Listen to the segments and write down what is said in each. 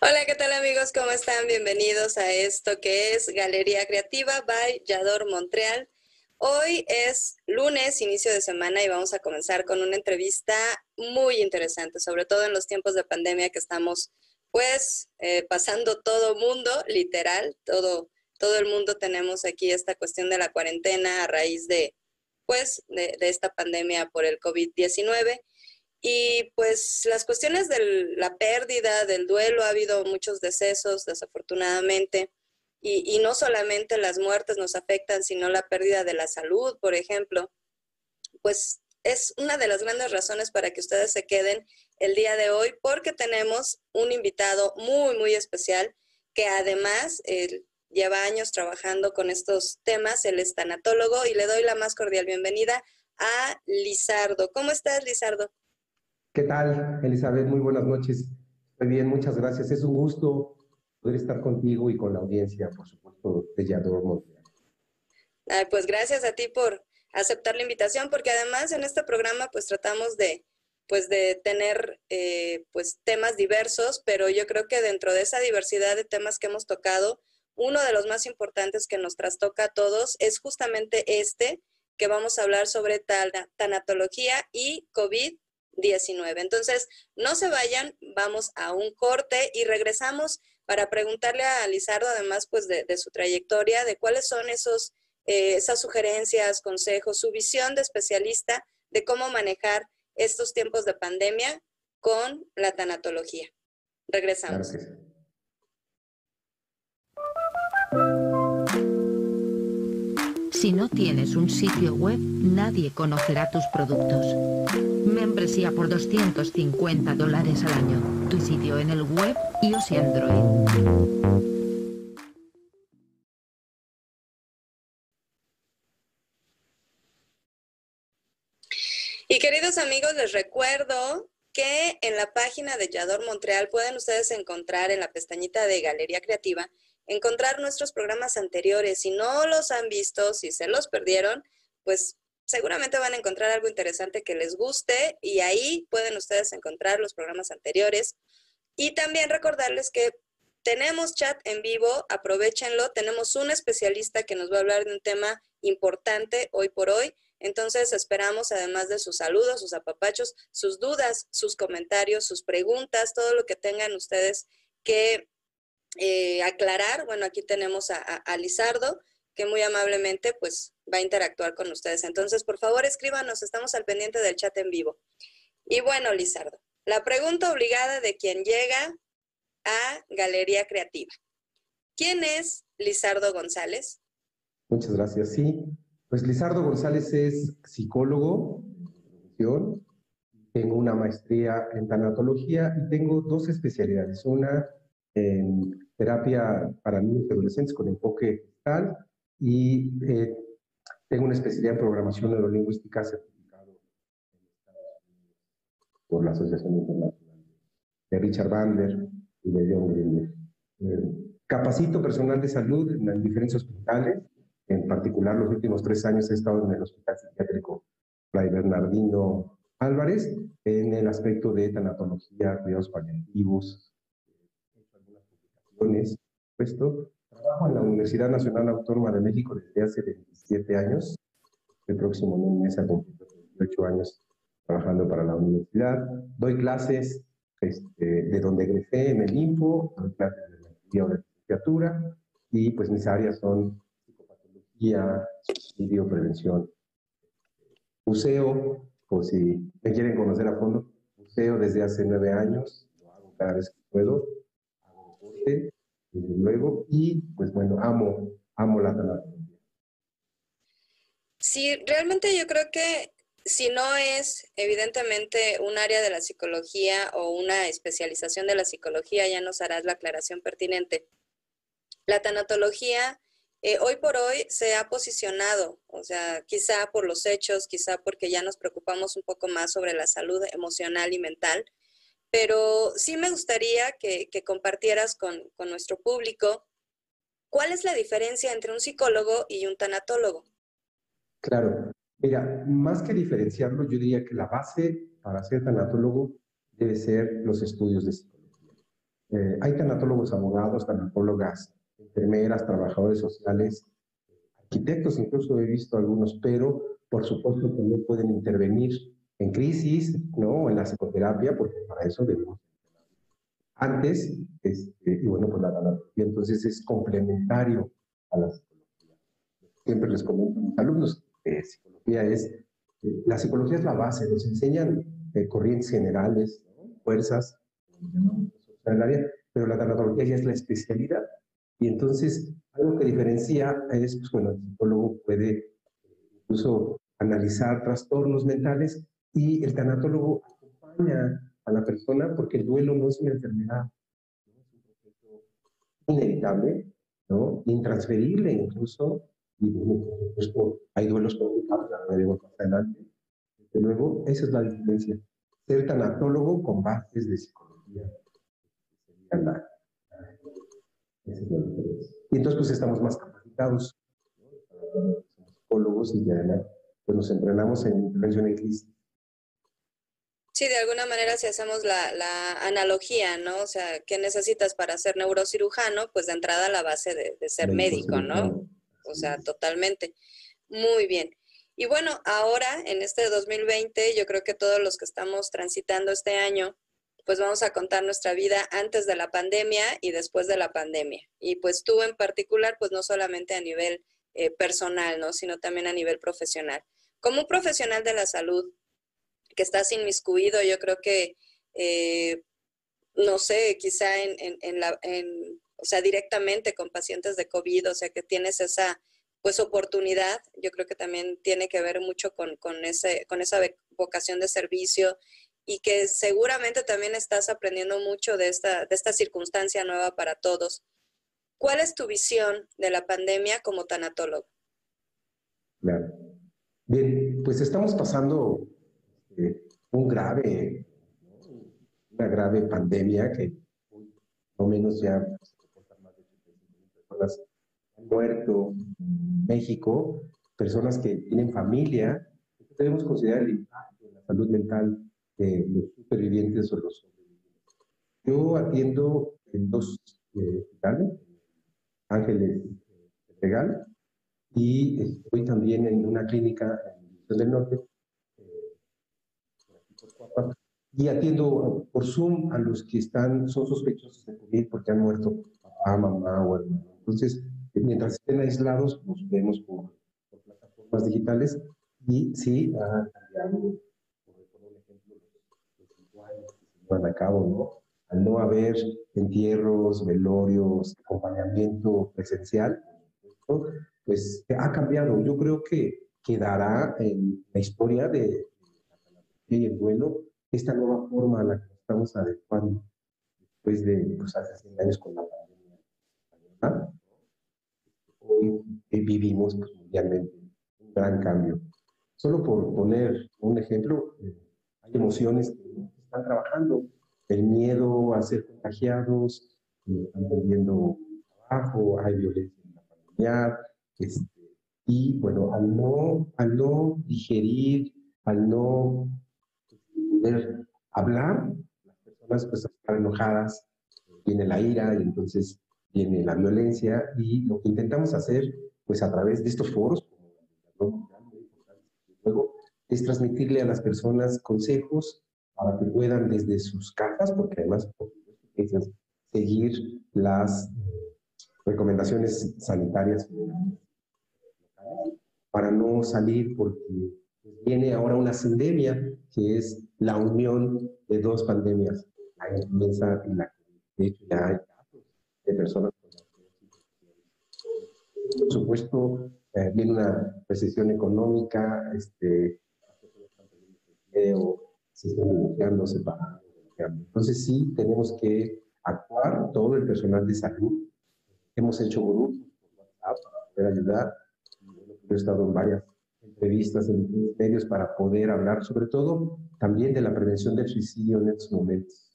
Hola, ¿qué tal amigos? ¿Cómo están? Bienvenidos a esto que es Galería Creativa by Yador Montreal. Hoy es lunes, inicio de semana, y vamos a comenzar con una entrevista muy interesante, sobre todo en los tiempos de pandemia que estamos, pues, eh, pasando todo mundo, literal, todo, todo el mundo tenemos aquí esta cuestión de la cuarentena a raíz de, pues, de, de esta pandemia por el COVID-19. Y pues las cuestiones de la pérdida, del duelo, ha habido muchos decesos, desafortunadamente, y, no solamente las muertes nos afectan, sino la pérdida de la salud, por ejemplo. Pues es una de las grandes razones para que ustedes se queden el día de hoy, porque tenemos un invitado muy, muy especial, que además lleva años trabajando con estos temas, él es tanatólogo, y le doy la más cordial bienvenida a Lizardo. ¿Cómo estás, Lizardo? ¿Qué tal, Elizabeth? Muy buenas noches. Muy bien, muchas gracias. Es un gusto poder estar contigo y con la audiencia, por supuesto, de Yador pues gracias a ti por aceptar la invitación, porque además en este programa pues tratamos de pues de tener eh, pues temas diversos, pero yo creo que dentro de esa diversidad de temas que hemos tocado, uno de los más importantes que nos trastoca a todos es justamente este, que vamos a hablar sobre tanatología y COVID 19. Entonces, no se vayan, vamos a un corte y regresamos para preguntarle a Lizardo, además, pues de, su trayectoria, de cuáles son esos, eh, esas sugerencias, consejos, su visión de especialista de cómo manejar estos tiempos de pandemia con la tanatología. Regresamos. Si no tienes un sitio web, nadie conocerá tus productos. Membresía por 250 dólares al año. Tu sitio en el web, iOS y Android. Y queridos amigos, les recuerdo que en la página de Yador Montreal pueden ustedes encontrar en la pestañita de Galería Creativa encontrar nuestros programas anteriores. Si no los han visto, si se los perdieron, pues seguramente van a encontrar algo interesante que les guste y ahí pueden ustedes encontrar los programas anteriores. Y también recordarles que tenemos chat en vivo, aprovechenlo. Tenemos un especialista que nos va a hablar de un tema importante hoy por hoy. Entonces esperamos, además de sus saludos, sus apapachos, sus dudas, sus comentarios, sus preguntas, todo lo que tengan ustedes que eh, aclarar, bueno, aquí tenemos a, Lizardo, que muy amablemente pues va a interactuar con ustedes. Entonces, por favor, escríbanos, estamos al pendiente del chat en vivo. Y bueno, Lizardo, la pregunta obligada de quien llega a Galería Creativa. ¿Quién es Lizardo González? Muchas gracias. Sí, pues Lizardo González es psicólogo, tengo una maestría en tanatología y tengo dos especialidades. Una en terapia para niños y adolescentes con enfoque tal y eh, tengo una especialidad en programación neurolingüística certificado por la Asociación Internacional de Richard Bandler y de John Grinder. Eh, capacito personal de salud en, diferentes hospitales, en particular los últimos tres años he estado en el Hospital Psiquiátrico Fray Bernardino Álvarez en el aspecto de tanatología, cuidados paliativos, puesto. Trabajo en la Universidad Nacional Autónoma de México desde hace 27 años. El próximo mes a cumplir 28 años trabajando para la universidad. Doy clases este, de donde egresé en el INFO, doy clases de la de licenciatura y pues mis áreas son psicopatología, suicidio, prevención, museo, por si me quieren conocer a fondo, museo desde hace nueve años, lo hago cada vez que puedo, deporte, desde luego, y pues bueno, amo, amo la tanatología. Sí, realmente yo creo que si no es evidentemente un área de la psicología o una especialización de la psicología, ya nos harás la aclaración pertinente. La tanatología eh, hoy por hoy se ha posicionado, o sea, quizá por los hechos, quizá porque ya nos preocupamos un poco más sobre la salud emocional y mental, pero sí me gustaría que, compartieras con, nuestro público cuál es la diferencia entre un psicólogo y un tanatólogo. Claro, mira, más que diferenciarlo, yo diría que la base para ser tanatólogo debe ser los estudios de psicología. Eh, hay tanatólogos abogados, tanatólogas enfermeras, trabajadores sociales, arquitectos, incluso he visto algunos, pero por supuesto que no pueden intervenir en crisis, ¿no? En la psicoterapia, porque para eso debemos. Antes, este, y bueno, pues la analogía entonces es complementario a la psicología. Siempre les comento a mis alumnos, eh, psicología es, eh, la psicología es la base, nos enseñan eh, corrientes generales, fuerzas, en el área, pero la tanatología ya es la especialidad. Y entonces, algo que diferencia es, pues bueno, el psicólogo puede eh, incluso analizar trastornos mentales y el tanatólogo acompaña a la persona porque el duelo no es una enfermedad, es un proceso inevitable, ¿no? intransferible incluso, y bueno, por hay duelos complicados, ya veremos más adelante. Desde luego, esa es la diferencia. Ser tanatólogo con bases de psicología. Sería la, y entonces pues estamos más capacitados, somos psicólogos y ya pues nos entrenamos en intervención en crisis. Sí, de alguna manera si hacemos la, la, analogía, ¿no? O sea, ¿qué necesitas para ser neurocirujano? Pues de entrada la base de, de ser médico, ¿no? O sea, totalmente. Muy bien. Y bueno, ahora en este 2020, yo creo que todos los que estamos transitando este año, pues vamos a contar nuestra vida antes de la pandemia y después de la pandemia. Y pues tú en particular, pues no solamente a nivel eh, personal, ¿no? Sino también a nivel profesional. Como un profesional de la salud que estás inmiscuido, yo creo que, eh, no sé, quizá en, en, la, en, o sea, directamente con pacientes de COVID, o sea, que tienes esa, pues, oportunidad, yo creo que también tiene que ver mucho con, con, ese, con esa vocación de servicio y que seguramente también estás aprendiendo mucho de esta, de esta circunstancia nueva para todos. ¿Cuál es tu visión de la pandemia como tanatólogo? Bien, pues estamos pasando eh, un grave, una grave pandemia que no menos ya más de personas han muerto en México, personas que tienen familia. Debemos considerar el impacto en la salud mental de los supervivientes o los sobrevivientes. Yo atiendo en dos eh, hospitales, Ángeles Legal, y estoy también en una clínica en del Norte, eh, y atiendo por Zoom a los que están, son sospechosos de COVID porque han muerto papá, mamá o hermano. Entonces, mientras estén aislados, nos vemos por, plataformas digitales y sí, ha cambiado a cabo, ¿no? Al no haber entierros, velorios, acompañamiento presencial, pues ha cambiado. Yo creo que quedará en la historia de y el duelo esta nueva forma a la que estamos adecuando después de pues, hace 100 años con la pandemia. Hoy vivimos pues, mundialmente un gran cambio. Solo por poner un ejemplo, eh, hay emociones que están trabajando. El miedo a ser contagiados, eh, están perdiendo trabajo, hay violencia en la familia, este, y bueno, al no, al no digerir, al no poder hablar, las personas pues están enojadas, viene la ira y entonces viene la violencia y lo que intentamos hacer pues a través de estos foros, luego, es transmitirle a las personas consejos para que puedan desde sus casas, porque además seguir las eh, recomendaciones sanitarias para no salir porque viene ahora una sindemia que es la unión de dos pandemias, la influenza y la De hecho, ya hay casos de personas con Por supuesto, eh, viene una recesión económica, este, video, se están divorciando, separando. Entonces sí tenemos que actuar todo el personal de salud. Hemos hecho grupos para poder ayudar. Yo he estado en varias entrevistas en medios para poder hablar sobre todo también de la prevención del suicidio en estos momentos.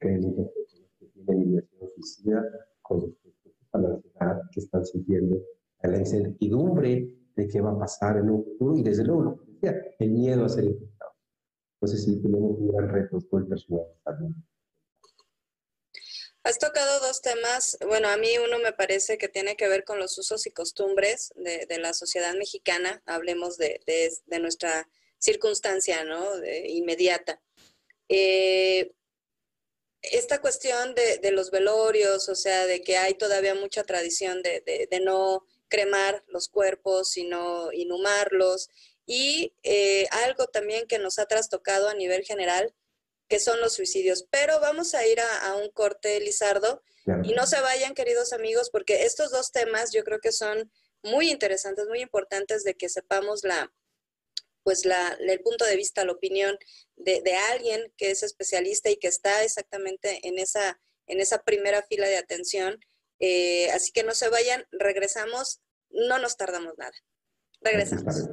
Que hay muchas personas que tienen ideación suicida con respecto a la ansiedad que están sintiendo, a la incertidumbre de qué va a pasar en un futuro y desde luego, el miedo a ser infectado. Entonces sí, tenemos un gran reto todo el personal de. Has tocado dos temas. Bueno, a mí uno me parece que tiene que ver con los usos y costumbres de, la sociedad mexicana. Hablemos de, nuestra circunstancia, ¿no? inmediata. Eh, esta cuestión de, los velorios, o sea, de que hay todavía mucha tradición de, no cremar los cuerpos, sino inhumarlos. Y eh, algo también que nos ha trastocado a nivel general que son los suicidios. Pero vamos a ir a, un corte, Lizardo, y no se vayan, queridos amigos, porque estos dos temas yo creo que son muy interesantes, muy importantes de que sepamos la, pues la, el punto de vista, la opinión de, alguien que es especialista y que está exactamente en esa, en esa primera fila de atención. Eh, así que no se vayan, regresamos, no nos tardamos nada. Regresamos.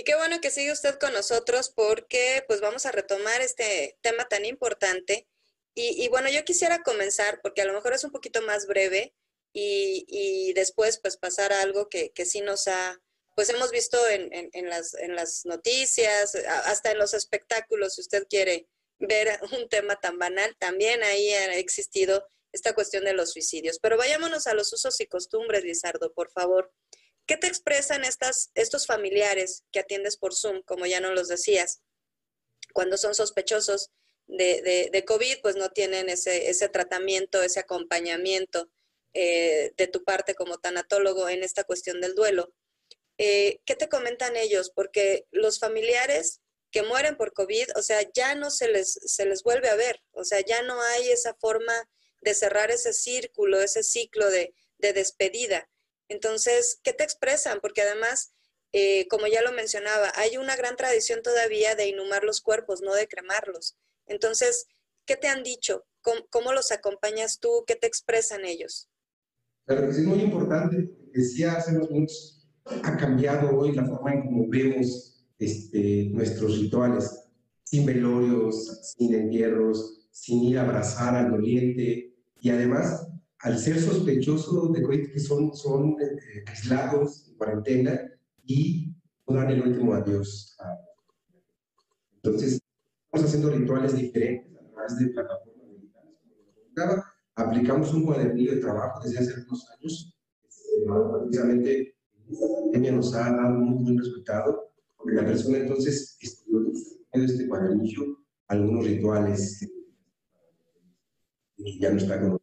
Y qué bueno que sigue usted con nosotros porque pues vamos a retomar este tema tan importante. Y, bueno, yo quisiera comenzar porque a lo mejor es un poquito más breve y, después pues pasar a algo que, sí nos ha, pues hemos visto en, las, en las noticias, hasta en los espectáculos, si usted quiere ver un tema tan banal, también ahí ha existido esta cuestión de los suicidios. Pero vayámonos a los usos y costumbres, Lizardo, por favor. ¿Qué te expresan estos familiares que atiendes por Zoom, como ya no los decías? Cuando son sospechosos de, COVID, pues no tienen ese, tratamiento, ese acompañamiento eh, de tu parte como tanatólogo en esta cuestión del duelo. Eh, ¿Qué te comentan ellos? Porque los familiares que mueren por COVID, o sea, ya no se les, se les vuelve a ver, o sea, ya no hay esa forma de cerrar ese círculo, ese ciclo de despedida. Entonces, ¿qué te expresan? Porque además, eh, como ya lo mencionaba, hay una gran tradición todavía de inhumar los cuerpos, no de cremarlos. Entonces, ¿qué te han dicho? ¿Cómo, los acompañas tú? ¿Qué te expresan ellos? Claro que es muy importante. Decía hace unos minutos, ha cambiado hoy la forma en cómo vemos este, nuestros rituales, sin velorios, sin entierros, sin ir a abrazar al doliente y además al ser sospechoso de que son, son eh, aislados, en cuarentena, y no dan el último adiós. Entonces, estamos haciendo rituales diferentes a través de plataformas digitales. Como aplicamos un cuadernillo de trabajo desde hace algunos años. Este, precisamente, esta pandemia nos ha dado un muy buen resultado, porque la persona entonces estudió en este cuadernillo algunos rituales y ya no está con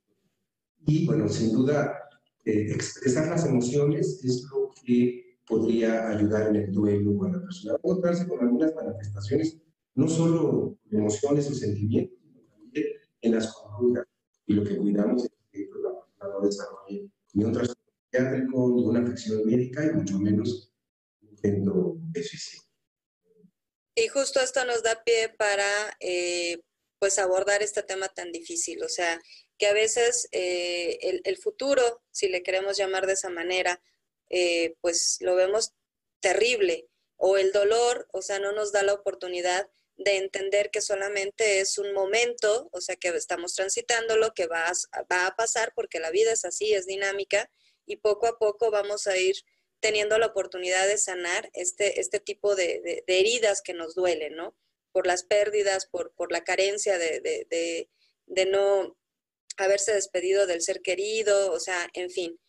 y bueno, sin duda, eh, expresar las emociones es lo que podría ayudar en el duelo a la persona. Puede con algunas manifestaciones, no solo emociones o sentimientos, sino también en las conductas. Y lo que cuidamos es que la persona no desarrolle ni un trastorno psiquiátrico, ni una afección médica, y mucho menos un intento de suicidio. Y justo esto nos da pie para eh, pues abordar este tema tan difícil. O sea, que a veces eh, el, futuro, si le queremos llamar de esa manera, eh, pues lo vemos terrible, o el dolor, o sea, no nos da la oportunidad de entender que solamente es un momento, o sea, que estamos transitando lo que va a, va a pasar porque la vida es así, es dinámica, y poco a poco vamos a ir teniendo la oportunidad de sanar este, este tipo de, heridas que nos duelen, ¿no? Por las pérdidas, por, por la carencia de, de no haberse despedido del ser querido, o sea, en fin.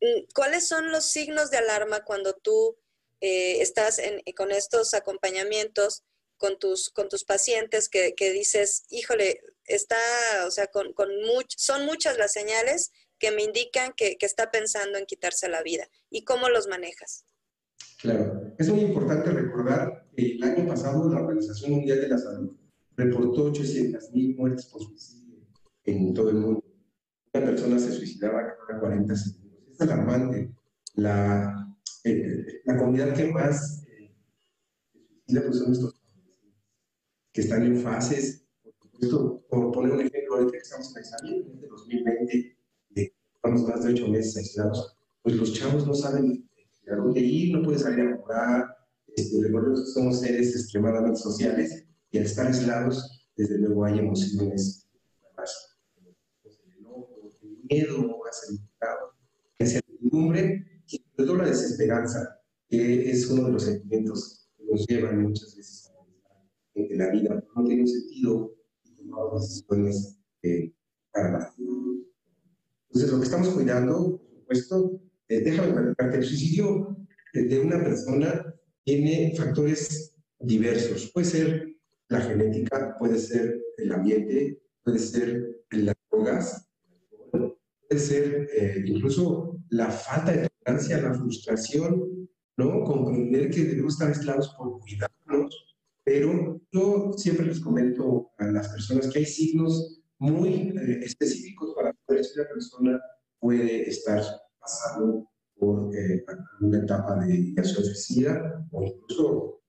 Mm, ¿Cuáles son los signos de alarma cuando tú eh, estás con estos acompañamientos con tus, con tus pacientes que, dices, híjole, está, o sea, con, con son muchas las señales que me indican que, que, está pensando en quitarse la vida? ¿Y cómo los manejas? Claro, es muy importante recordar que el año pasado la Organización Mundial de la Salud reportó 800.000 muertes por suicidio en todo el mundo. Una persona se suicidaba cada 40 segundos. Es alarmante. La, eh, la comunidad que más eh, se suicida pues son estos que están en fases, por supuesto, por poner un ejemplo, ahorita que estamos en examen, desde 2020, de, estamos más de ocho meses aislados, pues los chavos no saben a dónde ir, no pueden salir a jugar, este, recordemos que somos seres extremadamente sociales y al estar aislados, desde luego hay emociones miedo, la incertidumbre y sobre todo la desesperanza, que es uno de los sentimientos que nos llevan muchas veces a la vida no tiene sentido y tomamos decisiones eh, Entonces, lo que estamos cuidando, por supuesto, eh, déjame platicarte, el suicidio de una persona tiene factores diversos. Puede ser la genética, puede ser el ambiente, puede ser las drogas, ser eh, incluso la falta de tolerancia, la frustración, ¿no? Comprender que debemos estar aislados por cuidarnos, pero yo siempre les comento a las personas que hay signos muy eh, específicos para saber si una persona puede estar pasando por eh, una etapa de suicida o incluso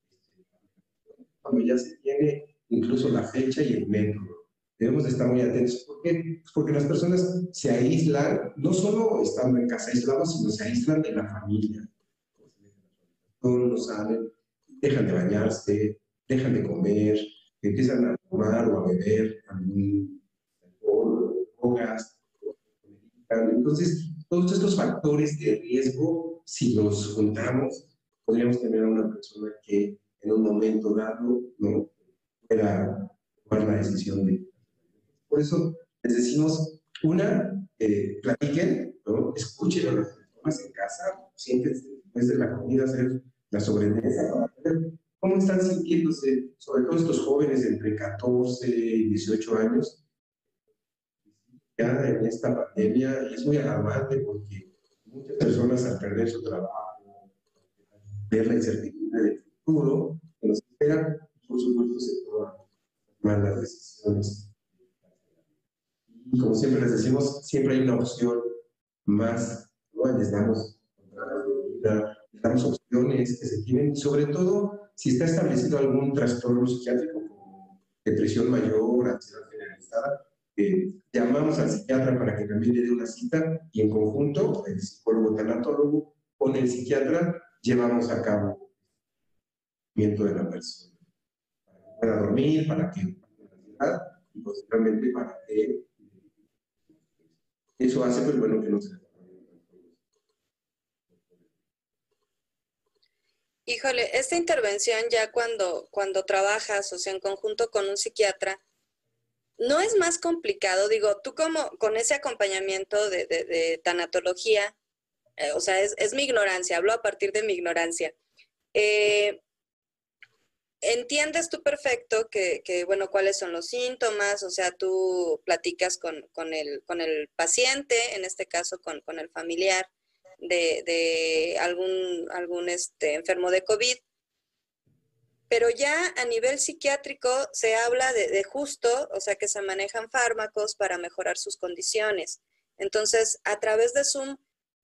cuando ya se tiene incluso la fecha y el método debemos de estar muy atentos. ¿Por qué? Pues porque las personas se aíslan, no solo estando en casa aislados, sino se aíslan de la familia. Todos lo saben, dejan de bañarse, dejan de comer, empiezan a tomar o a beber algún alcohol, drogas. Entonces, todos estos factores de riesgo, si los juntamos, podríamos tener a una persona que en un momento dado no pueda tomar la decisión de por eso les decimos, una, eh, platiquen, ¿no? escuchen a las personas en casa, siéntense después de la comida, hacer la sobremesa, para ver cómo están sintiéndose, sobre todo estos jóvenes entre 14 y 18 años, ya en esta pandemia, y es muy alarmante porque muchas personas al perder su trabajo, ver la incertidumbre del futuro que nos espera, por supuesto se toman malas decisiones y como siempre les decimos, siempre hay una opción más les damos, les damos opciones que se tienen, sobre todo si está establecido algún trastorno psiquiátrico como depresión mayor, ansiedad generalizada, eh, llamamos al psiquiatra para que también le dé una cita y en conjunto, el psicólogo tanatólogo con el psiquiatra, llevamos a cabo el de la persona. Para que pueda dormir, para que y posiblemente para que eso hace pues bueno que no se Híjole, esta intervención ya cuando, cuando trabajas, o sea, en conjunto con un psiquiatra, no es más complicado, digo, tú como con ese acompañamiento de, tanatología, eh, o sea, es, mi ignorancia, hablo a partir de mi ignorancia. Eh, entiendes tú perfecto que, bueno, cuáles son los síntomas, o sea, tú platicas con, el, con el paciente, en este caso con, el familiar de, algún, algún este, enfermo de COVID, pero ya a nivel psiquiátrico se habla de, justo, o sea, que se manejan fármacos para mejorar sus condiciones. Entonces, a través de Zoom,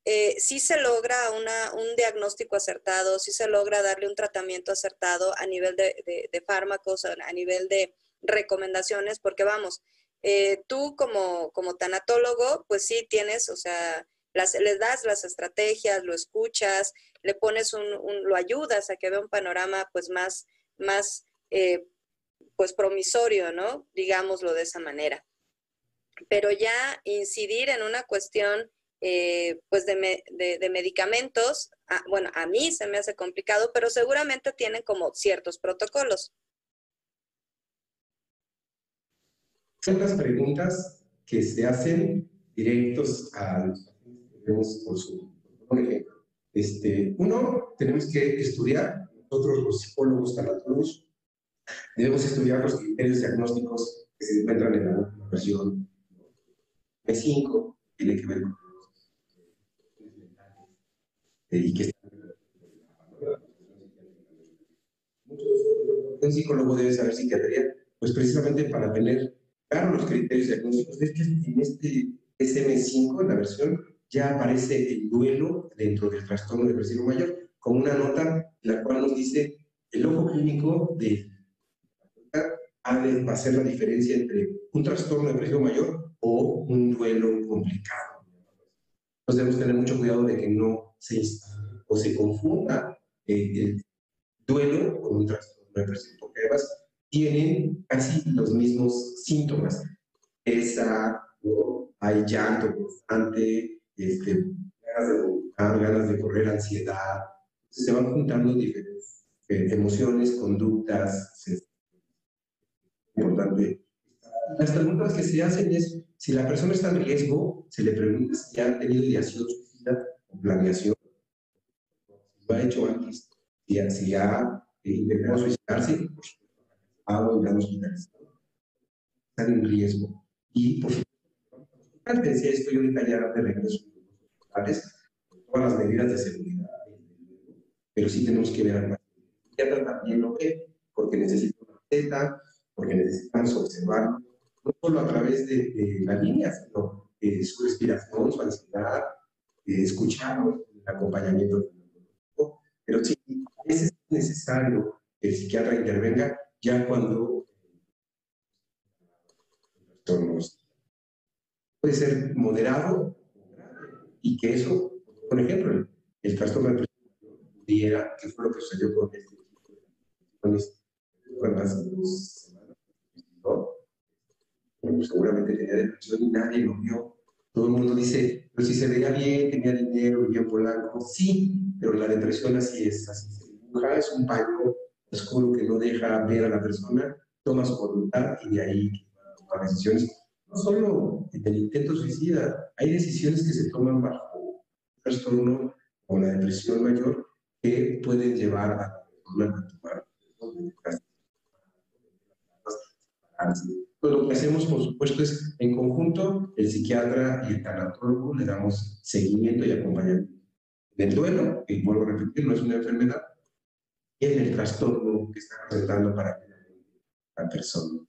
eh, sí se logra un diagnóstico acertado, sí se logra darle un tratamiento acertado a nivel de, fármacos, a nivel de recomendaciones, porque vamos, eh, tú como, como tanatólogo, pues sí tienes, o sea, las, les das las estrategias, lo escuchas, le pones un, lo ayudas a que vea un panorama pues más, más eh, pues promisorio, ¿no? Digámoslo de esa manera. Pero ya incidir en una cuestión eh, pues de, de, medicamentos, bueno, a mí se me hace complicado, pero seguramente tienen como ciertos protocolos. Las preguntas que se hacen directos a los pacientes por su, por ejemplo. Este, uno, tenemos que estudiar, nosotros los psicólogos, tanatólogos, debemos estudiar los criterios diagnósticos que se encuentran en la versión B5, tiene que ver con y que un psicólogo debe saber psiquiatría, pues precisamente para tener claro los criterios diagnósticos. Es que en este SM5, en la versión, ya aparece el duelo dentro del trastorno depresivo mayor, con una nota en la cual nos dice el ojo clínico de ha de hacer la diferencia entre un trastorno depresivo mayor o un duelo complicado. Entonces debemos tener mucho cuidado de que no se o se confunda el duelo con un trastorno depresivo, porque además tienen casi los mismos síntomas. Esa, hay llanto constante, este, ganas de vomitar, ganas de correr, ansiedad. se van juntando diferentes eh, emociones, conductas. Es importante. Las preguntas que se hacen es, si la persona está en riesgo, se le pregunta si ha tenido ideación planeación, lo ha hecho antes, si, si ha eh, intentado suicidarse, por supuesto, ha volvido hospitalizado, está en riesgo. Y por supuesto, antes decía esto, yo ahorita ya de regreso todas las medidas de seguridad, pero sí tenemos que ver al paciente. También lo ve, porque necesita una receta, porque necesitamos observar, no solo a través de, de la línea, sino eh, su respiración, su ansiedad, eh, escucharlo, el acompañamiento. Pero sí, a veces es necesario que el psiquiatra intervenga ya cuando puede ser moderado y que eso, por ejemplo, el, trastorno de pudiera, que fue lo que sucedió con este ¿no? seguramente tenía depresión y nadie lo vio todo el mundo dice, pero si se veía bien, tenía dinero, vivía Polanco. Sí, pero la depresión así es, así se dibuja, es un paño oscuro que no deja ver a la persona, toma su voluntad y de ahí toma decisiones. No solo en el intento suicida, hay decisiones que se toman bajo trastorno o la depresión mayor que pueden llevar a la persona a tomar pues lo que hacemos, por supuesto, es en conjunto, el psiquiatra y el tanatólogo le damos seguimiento y acompañamiento. Del duelo, y vuelvo a repetir, no es una enfermedad, y en el trastorno que está presentando para la persona,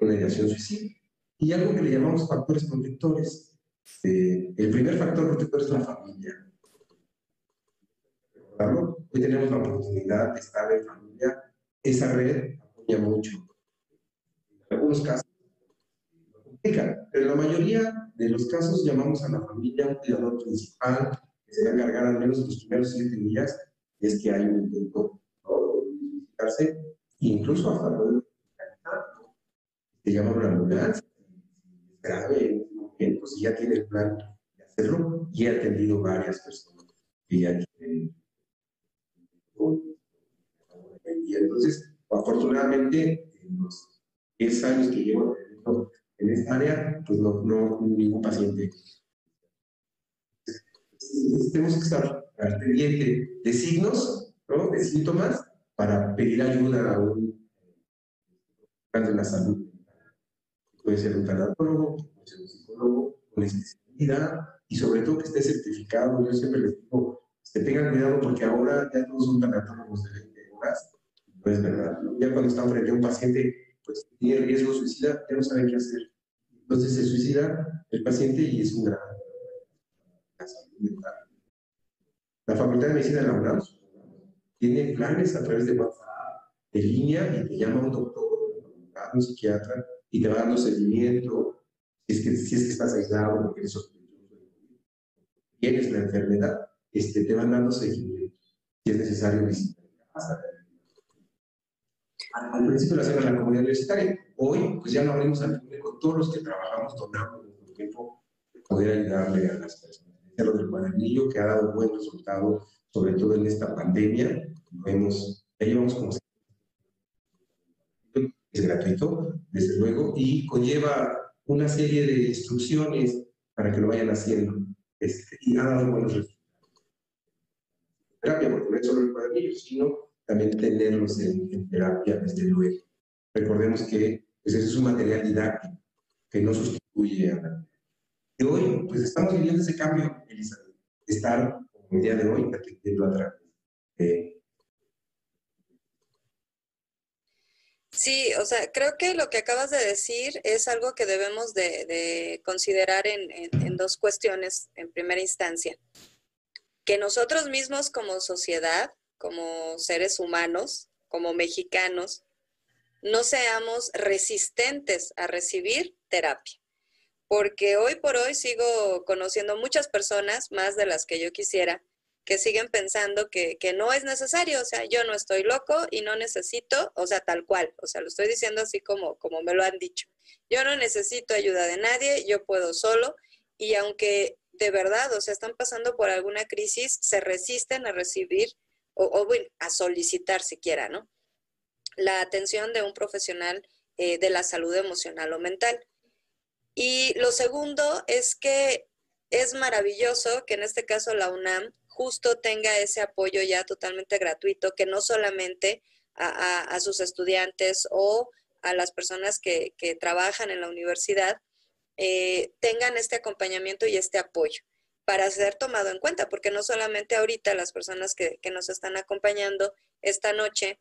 una ideación suicida. Y algo que le llamamos factores protectores. Eh, el primer factor protector es la familia. Hoy tenemos la oportunidad de estar en familia. Esa red apoya mucho. Algunos casos complica, pero en la mayoría de los casos llamamos a la familia un cuidador principal que se va a encargar al menos los primeros siete días y es que hay un intento de visitarse, incluso hasta poder se llama una ambulancia, es grave en un momento, si ya tiene el plan de hacerlo, y he atendido varias personas que ya tienen. Y entonces, afortunadamente, en los 10 años que llevo en esta área, pues no, no ningún paciente. Tenemos que estar al pendiente de signos, ¿no? de síntomas, para pedir ayuda a un de la salud puede ser un tanatólogo, puede ser un psicólogo con especialidad y sobre todo que esté certificado. Yo siempre les digo, que tengan cuidado porque ahora ya todos son tanatólogos de 20 horas. No es verdad. Ya cuando están frente a un paciente pues, tiene riesgo suicida, ya no saben qué hacer. Entonces se suicida el paciente y es un gran la Facultad de Medicina de la UNAM tiene planes a través de WhatsApp, de línea, y te llama un doctor, un psiquiatra, y te va dando seguimiento, si es que, si es que estás aislado eres tienes la enfermedad, este, te van dando seguimiento, si es necesario visitar casa. Al, principio lo hacían en la comunidad universitaria, hoy pues ya lo abrimos al público, todos los que trabajamos donamos nuestro tiempo de poder ayudarle a las personas. Lo del cuadernillo que ha dado buen resultado, sobre todo en esta pandemia, lo hemos, ya llevamos como es gratuito, desde luego, y conlleva una serie de instrucciones para que lo vayan haciendo. Este, y ha dado buenos resultados. Terapia, porque no es solo el cuadernillo, sino también tenerlos en, terapia, desde luego. Recordemos que pues, ese es un material didáctico que no sustituye a la. Y hoy, pues estamos viviendo ese cambio, Elizabeth, estar, como el día de hoy, atendiendo a través Sí, o sea, creo que lo que acabas de decir es algo que debemos de, considerar en, en, dos cuestiones en primera instancia. Que nosotros mismos como sociedad, como seres humanos, como mexicanos, no seamos resistentes a recibir terapia. Porque hoy por hoy sigo conociendo muchas personas, más de las que yo quisiera, que siguen pensando que, no es necesario, o sea, yo no estoy loco y no necesito, o sea, tal cual, o sea, lo estoy diciendo así como, como me lo han dicho. Yo no necesito ayuda de nadie, yo puedo solo y aunque de verdad, o sea, están pasando por alguna crisis, se resisten a recibir o, bueno, a solicitar siquiera, ¿no? La atención de un profesional eh, de la salud emocional o mental. Y lo segundo es que es maravilloso que en este caso la UNAM justo tenga ese apoyo ya totalmente gratuito, que no solamente a, sus estudiantes o a las personas que, trabajan en la universidad eh, tengan este acompañamiento y este apoyo para ser tomado en cuenta, porque no solamente ahorita las personas que, nos están acompañando esta noche,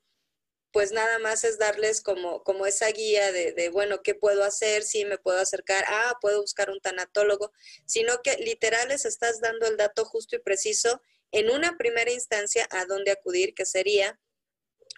pues nada más es darles como, como esa guía de, bueno, ¿qué puedo hacer? Si me puedo acercar, ah, puedo buscar un tanatólogo, sino que literal les estás dando el dato justo y preciso en una primera instancia a dónde acudir, que sería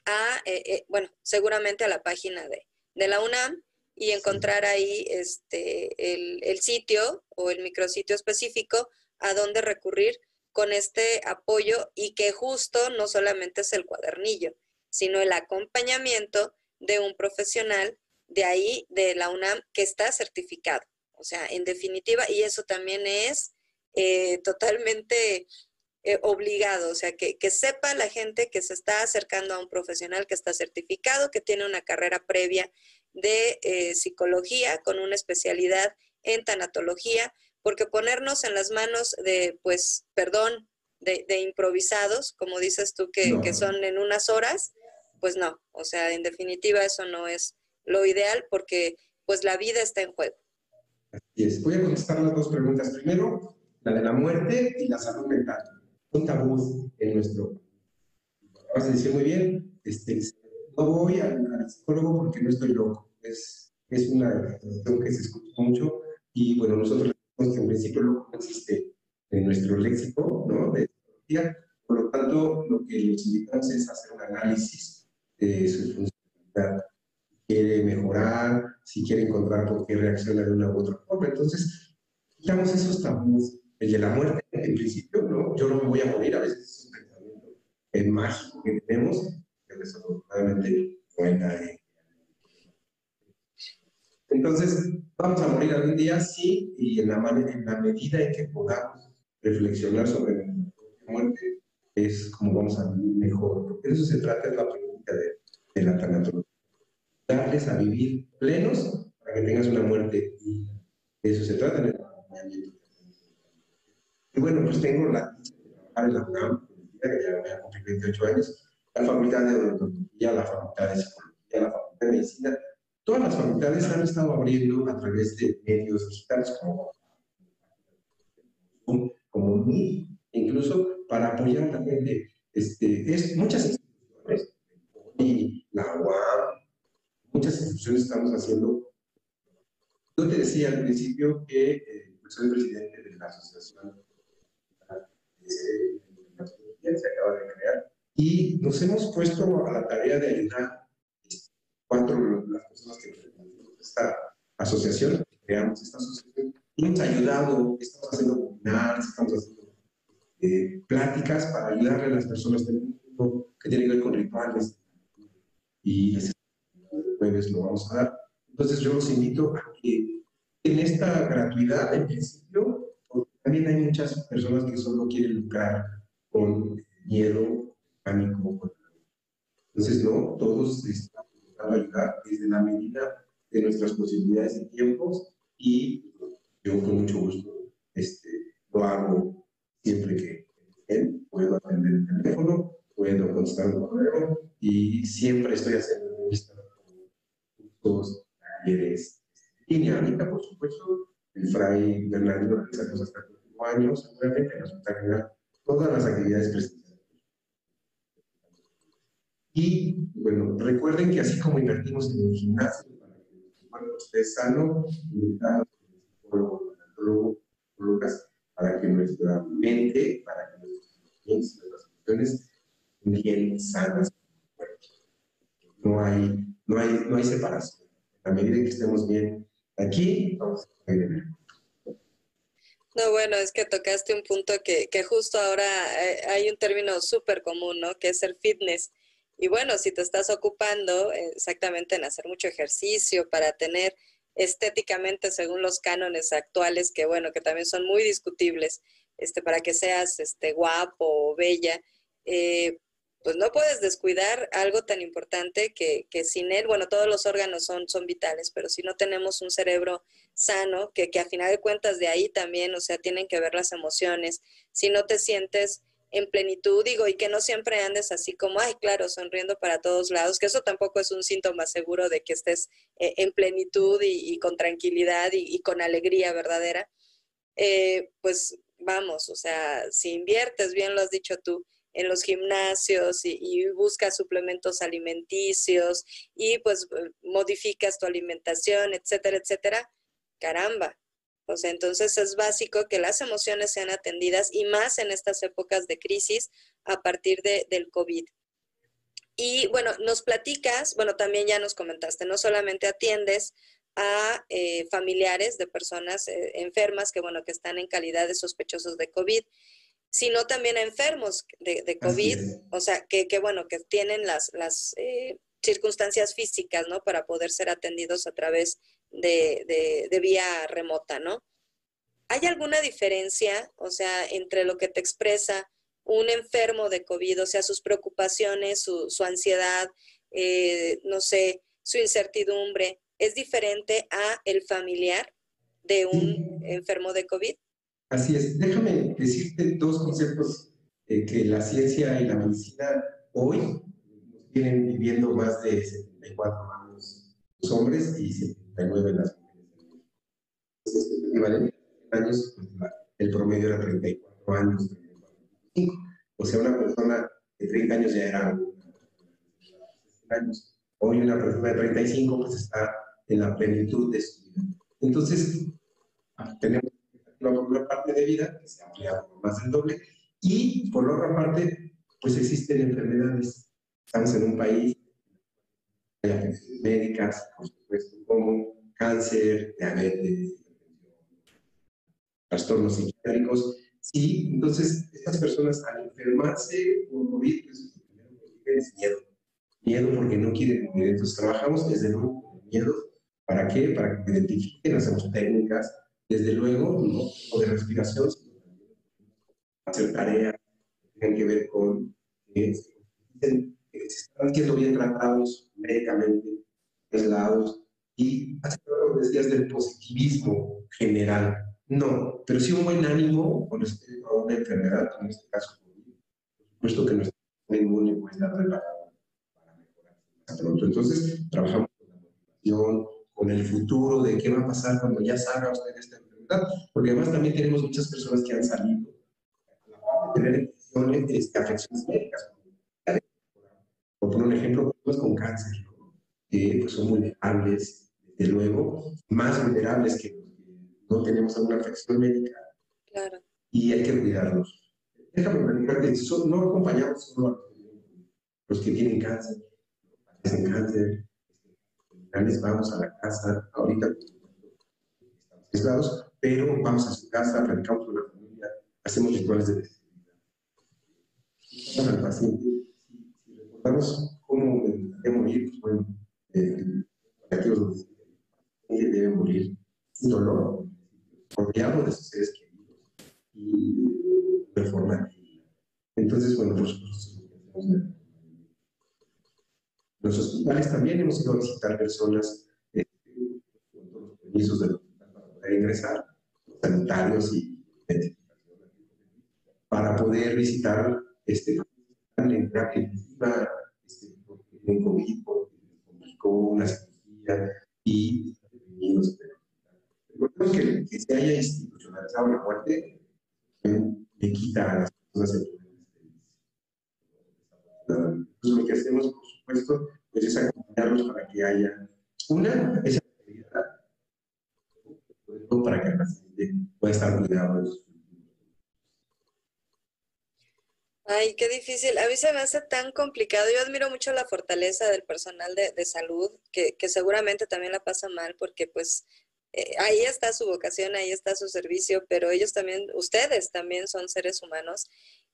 a, eh, eh, bueno, seguramente a la página de, de la UNAM y encontrar ahí este, el sitio o el micrositio específico a dónde recurrir con este apoyo y que justo no solamente es el cuadernillo, sino el acompañamiento de un profesional de ahí, de la UNAM, que está certificado. O sea, en definitiva, y eso también es eh, totalmente eh, obligado, o sea, que, sepa la gente que se está acercando a un profesional que está certificado, que tiene una carrera previa de eh, psicología con una especialidad en tanatología, porque ponernos en las manos de, pues, perdón, de, improvisados, como dices tú, que, que son en unas horas, pues no, o sea, en definitiva eso no es lo ideal porque pues la vida está en juego. Así es. Voy a contestar las dos preguntas. Primero, la de la muerte y la salud mental un tabú en nuestro. Vas a decir muy bien, este, no voy al, psicólogo porque no estoy loco. Es, es una cuestión que se escucha mucho y bueno, nosotros que en principio no existe en nuestro léxico, ¿no? De Por lo tanto, lo que los invitamos es hacer un análisis de su funcionalidad. Si quiere mejorar, si quiere encontrar por qué reacciona de una u otra forma. Entonces, quitamos esos tabús. El de la muerte, en principio, ¿no? Yo no me voy a morir, a veces es un pensamiento mágico que tenemos, que desafortunadamente no hay nadie entonces, ¿vamos a morir algún día? Sí, y en la, en la medida en que podamos reflexionar sobre la muerte, es como vamos a vivir mejor. Porque de eso se trata, es la pregunta de, de la tanatología. Darles a vivir plenos para que tengas una muerte y De eso se trata en el acompañamiento. Y bueno, pues tengo la trabajar en la UNAM, que ya voy a cumplir 28 años, la Facultad de Odontología, la Facultad de Psicología, la Facultad de Medicina, Todas las facultades han estado abriendo a través de medios digitales como, como incluso para apoyar a la gente. Este, es, muchas instituciones, la UAM, muchas instituciones estamos haciendo. Yo te decía al principio que eh, soy presidente de la asociación que se acaba de crear y nos hemos puesto a la tarea de ayudar cuatro las personas que esta asociación, creamos esta asociación, hemos ayudado, estamos haciendo webinars, estamos haciendo eh, pláticas para ayudarle a las personas del mundo que tienen que ver con rituales. Y el jueves lo vamos a dar. Entonces yo los invito a que en esta gratuidad, en principio, también hay muchas personas que solo quieren lucrar con miedo, pánico. Entonces, no, todos estamos ayudar desde la medida de nuestras posibilidades y tiempos y yo con mucho gusto este, lo hago siempre que él puedo atender el teléfono, puedo contestar un correo y siempre estoy haciendo cursos, talleres y ahorita por supuesto el Fray Bernardino realizamos hasta cuatro años, seguramente nos todas las actividades presenciales y bueno, recuerden que así como invertimos en el gimnasio para que nuestro cuerpo esté sano, invitamos para que nuestra mente, para que nuestras emociones estén bien sanas. No hay, no, hay, no hay separación. A medida que estemos bien aquí, vamos a no, bueno, es que tocaste un punto que, que justo ahora eh, hay un término súper común, ¿no? Que es el fitness. Y bueno, si te estás ocupando exactamente en hacer mucho ejercicio para tener estéticamente según los cánones actuales, que bueno, que también son muy discutibles, este, para que seas este, guapo o bella, eh, pues no puedes descuidar algo tan importante que, que, sin él, bueno, todos los órganos son, son vitales, pero si no tenemos un cerebro sano, que, que a final de cuentas de ahí también, o sea, tienen que ver las emociones, si no te sientes en plenitud, digo, y que no siempre andes así como, ay, claro, sonriendo para todos lados, que eso tampoco es un síntoma seguro de que estés eh, en plenitud y, con tranquilidad y, con alegría verdadera. Eh, pues vamos, o sea, si inviertes, bien lo has dicho tú, en los gimnasios y, y, buscas suplementos alimenticios y pues modificas tu alimentación, etcétera, etcétera, caramba, o sea, entonces es básico que las emociones sean atendidas y más en estas épocas de crisis a partir de, del COVID. Y bueno, nos platicas, bueno, también ya nos comentaste, no solamente atiendes a eh, familiares de personas eh, enfermas que, bueno, que están en calidad de sospechosos de COVID, sino también a enfermos de, COVID, o sea, que, que, bueno, que tienen las, las eh, circunstancias físicas, ¿no? Para poder ser atendidos a través de, de, vía remota, ¿no? ¿Hay alguna diferencia, o sea, entre lo que te expresa un enfermo de COVID, o sea, sus preocupaciones, su, su ansiedad, eh, no sé, su incertidumbre, es diferente a el familiar de un enfermo de COVID? Así es. Déjame decirte dos conceptos eh, que la ciencia y la medicina hoy tienen viviendo más de 74 años los hombres y 79 las mujeres. Entonces, años, el promedio era 34 años, 35. O sea, una persona de 30 años ya era años. Hoy una persona de 35 pues está en la plenitud de su vida. Entonces, tenemos una parte de vida, que se ha ampliado más del doble, y por otra parte, pues existen enfermedades. Estamos en un país, hay médicas, por supuesto, como cáncer, diabetes, trastornos psiquiátricos. Sí, entonces estas personas al enfermarse por COVID, pues es miedo. Miedo porque no quieren morir. Entonces trabajamos desde luego con miedo. ¿Para qué? Para que identifiquen, hacemos técnicas, desde luego, no o de respiración, hacer tareas que tienen que ver con que se están siendo bien tratados médicamente, aislados, y hacer lo que decías del positivismo general no, pero sí un buen ánimo con respecto a una enfermedad, en este caso, por supuesto que nuestro sistema inmune puede estar preparado para mejorar pronto. Entonces, trabajamos con la motivación, con el futuro de qué va a pasar cuando ya salga usted de esta enfermedad, porque además también tenemos muchas personas que han salido a tener este, afecciones médicas. Por un ejemplo, personas con cáncer, que pues, son vulnerables, desde luego, más vulnerables que no tenemos alguna afección médica. Claro. Y hay que cuidarlos. Déjame platicarte, no acompañamos solo a los que tienen cáncer, tienen cáncer, les vamos a la casa, ahorita estamos aislados, pero vamos a su casa, platicamos con la familia, hacemos rituales de despedida. al paciente, si recordamos cómo debe morir, pues bueno, eh, los debe morir sin dolor, rodeado de sus seres queridos y de Entonces, bueno, nosotros los hospitales también hemos ido a visitar personas eh, con todos los permisos del hospital para poder ingresar, sanitarios y para poder visitar este, en terapia intensiva, este, porque en COVID, porque complicó una cirugía y detenidos Recordemos que, que se haya institucionalizado la muerte le quita a las personas el Entonces, lo que hacemos, por supuesto, pues es acompañarlos para que haya una, esa actividad, para que el paciente pueda estar cuidado de sus Ay, qué difícil. A mí se me hace tan complicado. Yo admiro mucho la fortaleza del personal de, de salud, que, que, seguramente también la pasa mal porque pues eh, ahí está su vocación, ahí está su servicio, pero ellos también, ustedes también son seres humanos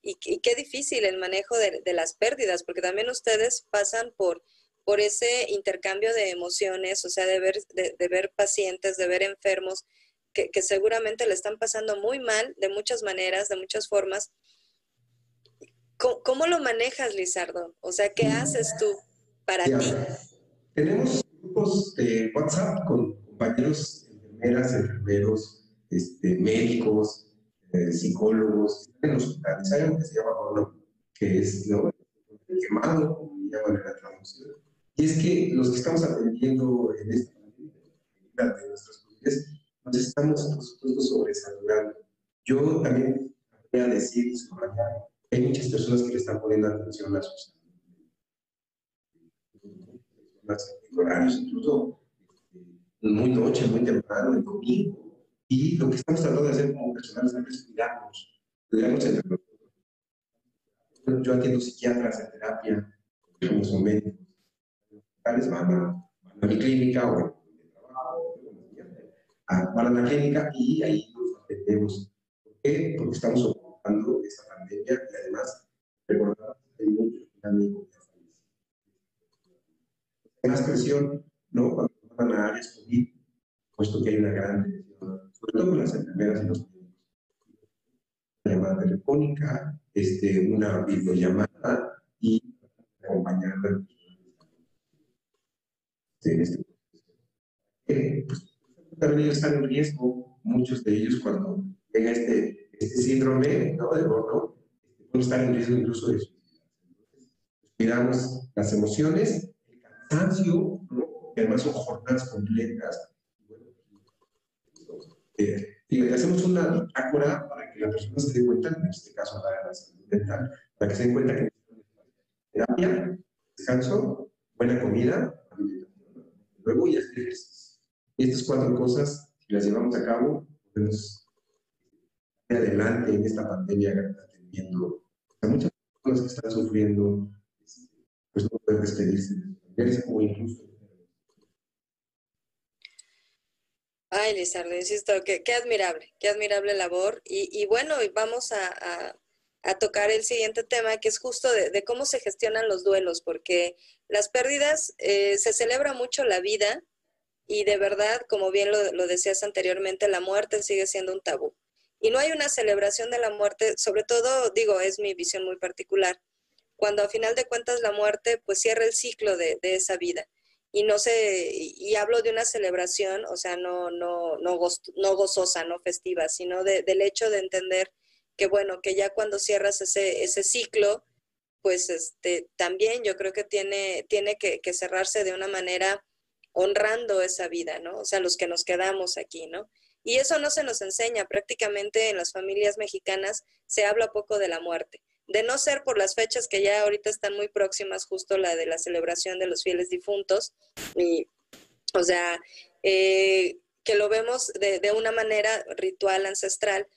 y, qué difícil el manejo de, las pérdidas, porque también ustedes pasan por, por ese intercambio de emociones, o sea, de ver, de, ver pacientes, de ver enfermos que, seguramente le están pasando muy mal de muchas maneras, de muchas formas. ¿Cómo, lo manejas, Lizardo? O sea, ¿qué haces tú para ti? Tenemos grupos de WhatsApp con compañeros enfermeras, enfermeros, este, médicos, eh, psicólogos, en hospitales. Hay algo que se llama que es ¿no? quemado, como llaman en la traducción. Y es que los que estamos atendiendo en esta pandemia de nuestras comunidades, nos estamos, por supuesto, sobresaturando. Yo también voy a decir, hay muchas personas que le están poniendo atención a sus horarios, incluso muy noche, muy temprano, el domingo. Y lo que estamos tratando de hacer como personal es cuidarnos, cuidarnos entre nosotros. Yo atiendo psiquiatras en terapia, como son médicos. Van a, van a mi clínica o trabajo, van a la clínica y ahí nos atendemos. ¿Por qué? Porque estamos ocupando esta pandemia y además recordar que hay muchos amigos Hay más presión, ¿no? Van a áreas COVID, puesto que hay una gran sobre todo con las enfermeras y los médicos. Una llamada telefónica, este, una videollamada y acompañar a este, este eh, pues, también ellos están en riesgo, muchos de ellos cuando llega este, este síndrome ¿no? de pueden estar en riesgo incluso de suicidarse. cuidamos las emociones, el cansancio. Que además son jornadas completas. Eh, y hacemos una bitácora para que la persona se dé cuenta, en este caso la, la salud mental, para que se dé cuenta que terapia, descanso, buena comida, luego y hacer ejercicio. Estas cuatro cosas, si las llevamos a cabo, podemos adelante en esta pandemia atendiendo a muchas personas que están sufriendo, pues no pueden despedirse de como incluso Ay, Lizardo, insisto, qué, admirable, qué admirable labor. Y, bueno, vamos a, tocar el siguiente tema, que es justo de, cómo se gestionan los duelos, porque las pérdidas, eh, se celebra mucho la vida y de verdad, como bien lo, decías anteriormente, la muerte sigue siendo un tabú. Y no hay una celebración de la muerte, sobre todo, digo, es mi visión muy particular, cuando a final de cuentas la muerte pues cierra el ciclo de esa vida y no sé, y hablo de una celebración, o sea, no, no, no, no gozosa, no festiva, sino del hecho de entender que, bueno, que ya cuando cierras ese, ese ciclo, pues este, también yo creo que tiene, tiene que, que, cerrarse de una manera honrando esa vida, ¿no? O sea, los que nos quedamos aquí, ¿no? Y eso no se nos enseña, prácticamente en las familias mexicanas se habla poco de la muerte de no ser por las fechas que ya ahorita están muy próximas, justo la de la celebración de los fieles difuntos, y, o sea, eh, que lo vemos de, de, una manera ritual, ancestral,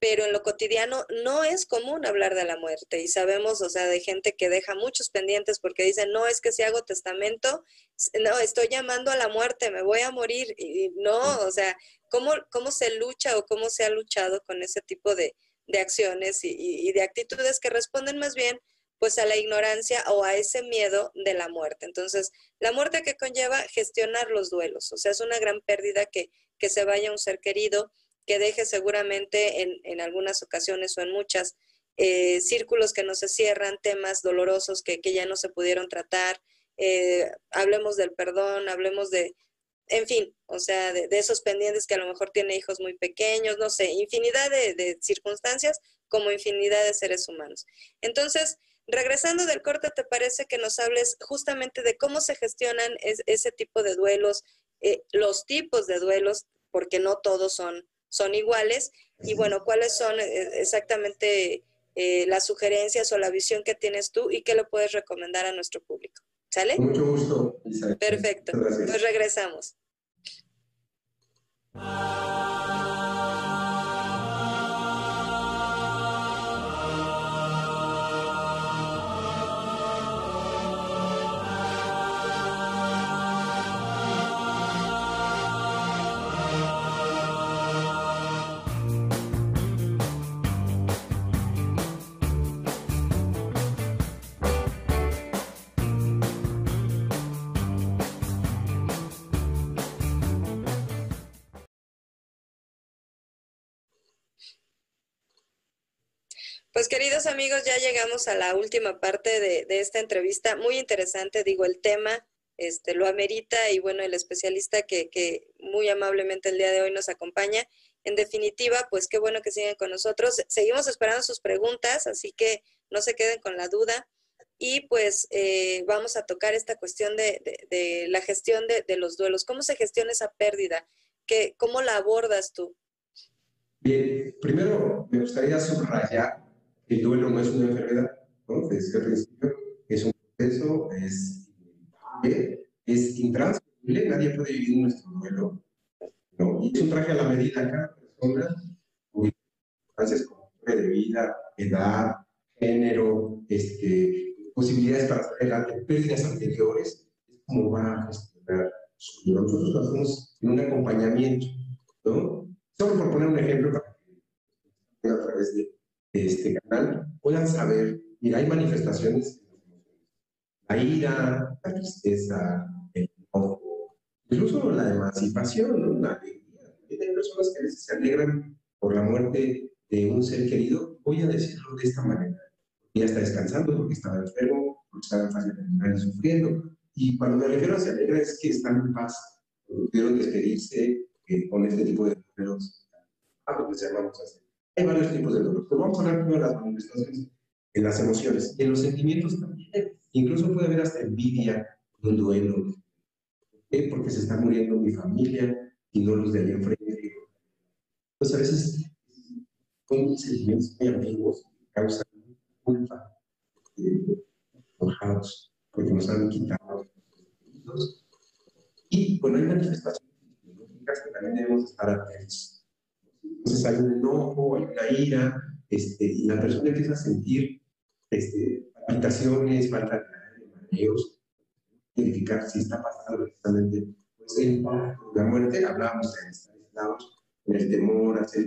pero en lo cotidiano no es común hablar de la muerte. Y sabemos, o sea, de gente que deja muchos pendientes porque dicen, no, es que si hago testamento, no, estoy llamando a la muerte, me voy a morir, y no, o sea, ¿cómo, cómo se lucha o cómo se ha luchado con ese tipo de, de acciones y, de actitudes que responden más bien pues a la ignorancia o a ese miedo de la muerte. Entonces, la muerte que conlleva gestionar los duelos, o sea, es una gran pérdida que, que se vaya un ser querido, que deje seguramente en, en algunas ocasiones o en muchas eh, círculos que no se cierran, temas dolorosos que, que ya no se pudieron tratar, eh, hablemos del perdón, hablemos de, en fin, o sea, de, esos pendientes que a lo mejor tiene hijos muy pequeños, no sé, infinidad de, circunstancias como infinidad de seres humanos. Entonces, regresando del corte, ¿te parece que nos hables justamente de cómo se gestionan ese tipo de duelos, eh, los tipos de duelos, porque no todos son, son iguales, y bueno, cuáles son eh, exactamente eh, las sugerencias o la visión que tienes tú y qué le puedes recomendar a nuestro público? ¿Sale? mucho gusto, Perfecto. Pues regresamos. Bye. Pues queridos amigos, ya llegamos a la última parte de, esta entrevista. Muy interesante, digo, el tema este, lo amerita y bueno, el especialista que, que, muy amablemente el día de hoy nos acompaña. En definitiva, pues qué bueno que siguen con nosotros. Seguimos esperando sus preguntas, así que no se queden con la duda. Y pues eh, vamos a tocar esta cuestión de, de, la gestión de, de, los duelos. ¿Cómo se gestiona esa pérdida? ¿Qué, ¿Cómo la abordas tú? Bien, primero me gustaría subrayar el duelo no es una enfermedad, ¿no? Desde el principio es un proceso, es, es intransferible, nadie puede vivir nuestro duelo, ¿no? Y es un traje a la medida cada persona, circunstancias como de vida, edad, género, este, posibilidades para salir adelante, pérdidas anteriores, es como va a gestionar Nosotros lo hacemos en un acompañamiento, ¿no? Solo por poner un ejemplo para que a través de este canal puedan saber, mira, hay manifestaciones, la ira, la tristeza, el enojo, incluso la emancipación, ¿no? la alegría. Hay personas que a veces se alegran por la muerte de un ser querido, voy a decirlo de esta manera. Ya está descansando porque estaba enfermo, porque estaba en fase terminal y sufriendo. Y cuando me refiero a se alegra es que están en paz, pudieron despedirse eh, con este tipo de números, a lo que llamamos así hay varios tipos de dolor. Pero vamos a hablar primero de las manifestaciones en las emociones en los sentimientos también. Incluso puede haber hasta envidia, un duelo. ¿Por qué? Porque se está muriendo mi familia y no los de ahí enfrente. Pues a veces son sentimientos muy ambiguos causan culpa, eh, enojados, porque nos han quitado Y bueno, hay manifestaciones que también debemos estar atentos Entonces hay un enojo, hay una ira, este, y la persona empieza a sentir este, palpitaciones, falta de mareos, verificar si está pasando precisamente pues, la muerte, hablábamos de estar aislados, en el temor, hacer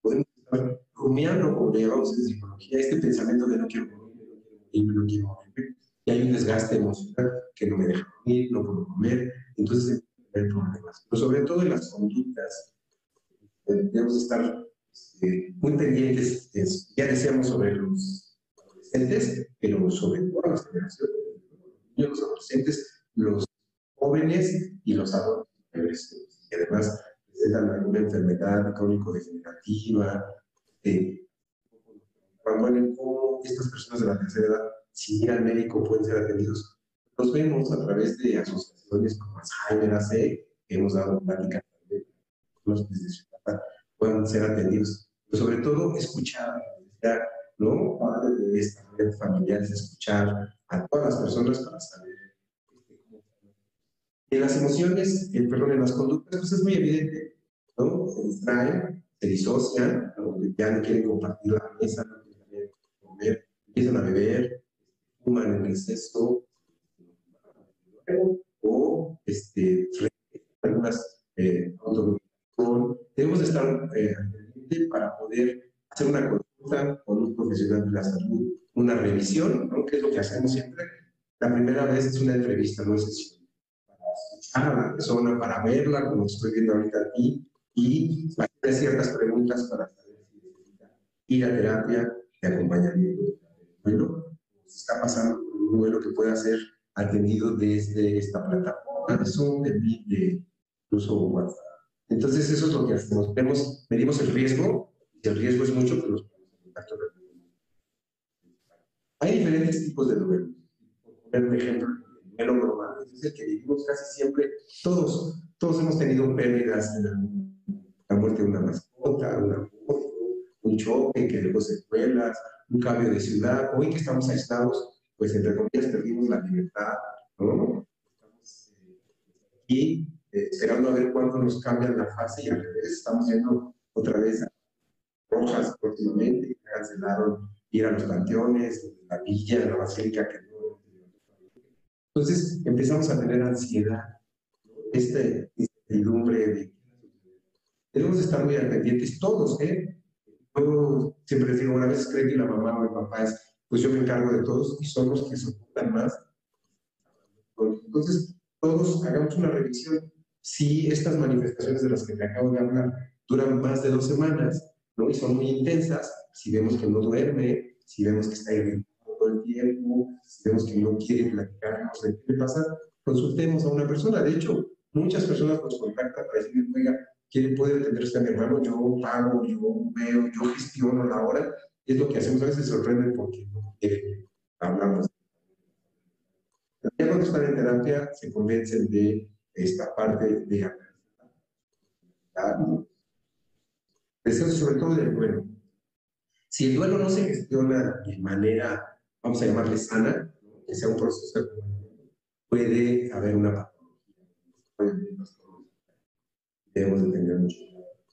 podemos estar rumiando, como le llamamos en psicología, este pensamiento de no quiero morir, no quiero morir, y hay un desgaste emocional que no me deja dormir, no puedo comer, entonces hay problemas. Pero sobre todo en las conductas, debemos estar este, muy pendientes, ya decíamos sobre los adolescentes, pero sobre todas las generaciones, los adolescentes, los jóvenes y los adultos, y además presentan alguna enfermedad crónico-degenerativa, eh, cuando cómo estas personas de la tercera edad, sin ir al médico, pueden ser atendidos. Los vemos a través de asociaciones como Alzheimer, AC, que hemos dado plática también, los desde su puedan ser atendidos. Pero sobre todo, escuchar, ¿no? Padre de esta red familiares, escuchar a todas las personas para saber en las emociones, el perdón, en las conductas, pues es muy evidente, ¿no? Se distraen, se disocian, ya no quieren compartir la mesa, no quieren comer, empiezan a beber, fuman en exceso, o este, algunas eh, Debemos estar eh, para poder hacer una consulta con un profesional de la salud, una revisión, ¿no? que es lo que hacemos siempre. La primera vez es una entrevista, no es sesión. Para escuchar a la persona, para verla, como estoy viendo ahorita aquí, y hacer ciertas preguntas para saber si necesita ir a terapia de acompañamiento bueno, si está pasando un duelo que pueda ser atendido desde esta plataforma, eso de, de incluso WhatsApp. Entonces, eso es lo que hacemos. Vemos, medimos el riesgo, y el riesgo es mucho, pues los Hay diferentes tipos de duelo. Por ejemplo, el duelo normal es el que vivimos casi siempre, todos, todos hemos tenido pérdidas en la, muerte de una mascota, una un choque que dejó secuelas, un cambio de ciudad. Hoy que estamos aislados, pues entre comillas perdimos la libertad, ¿no? Estamos eh, eh, esperando a ver cuándo nos cambian la fase y al revés, estamos yendo otra vez rojas próximamente, cancelaron ir a los panteones, la villa, la basílica que no. Entonces empezamos a tener ansiedad, esta incertidumbre de estar muy pendientes todos, ¿eh? Yo siempre digo, una vez creen que la mamá o el papá es, pues yo me encargo de todos y son los que soportan más. Entonces, todos hagamos una revisión si estas manifestaciones de las que te acabo de hablar duran más de dos semanas ¿no? y son muy intensas, si vemos que no duerme, si vemos que está irritado todo el tiempo, si vemos que no quiere platicarnos de qué le pasa, consultemos a una persona. De hecho, muchas personas nos contactan para decir, oiga, ¿quiere poder atenderse a mi hermano? Yo pago, yo veo, yo gestiono la hora. Y es lo que hacemos a veces, sorprende porque no quiere hablamos. Ya cuando están en terapia, se convencen de esta parte de Eso sobre todo del duelo. Si el duelo no se gestiona de manera, vamos a llamarle sana, que sea un proceso de puede haber una patología. Debemos entender mucho.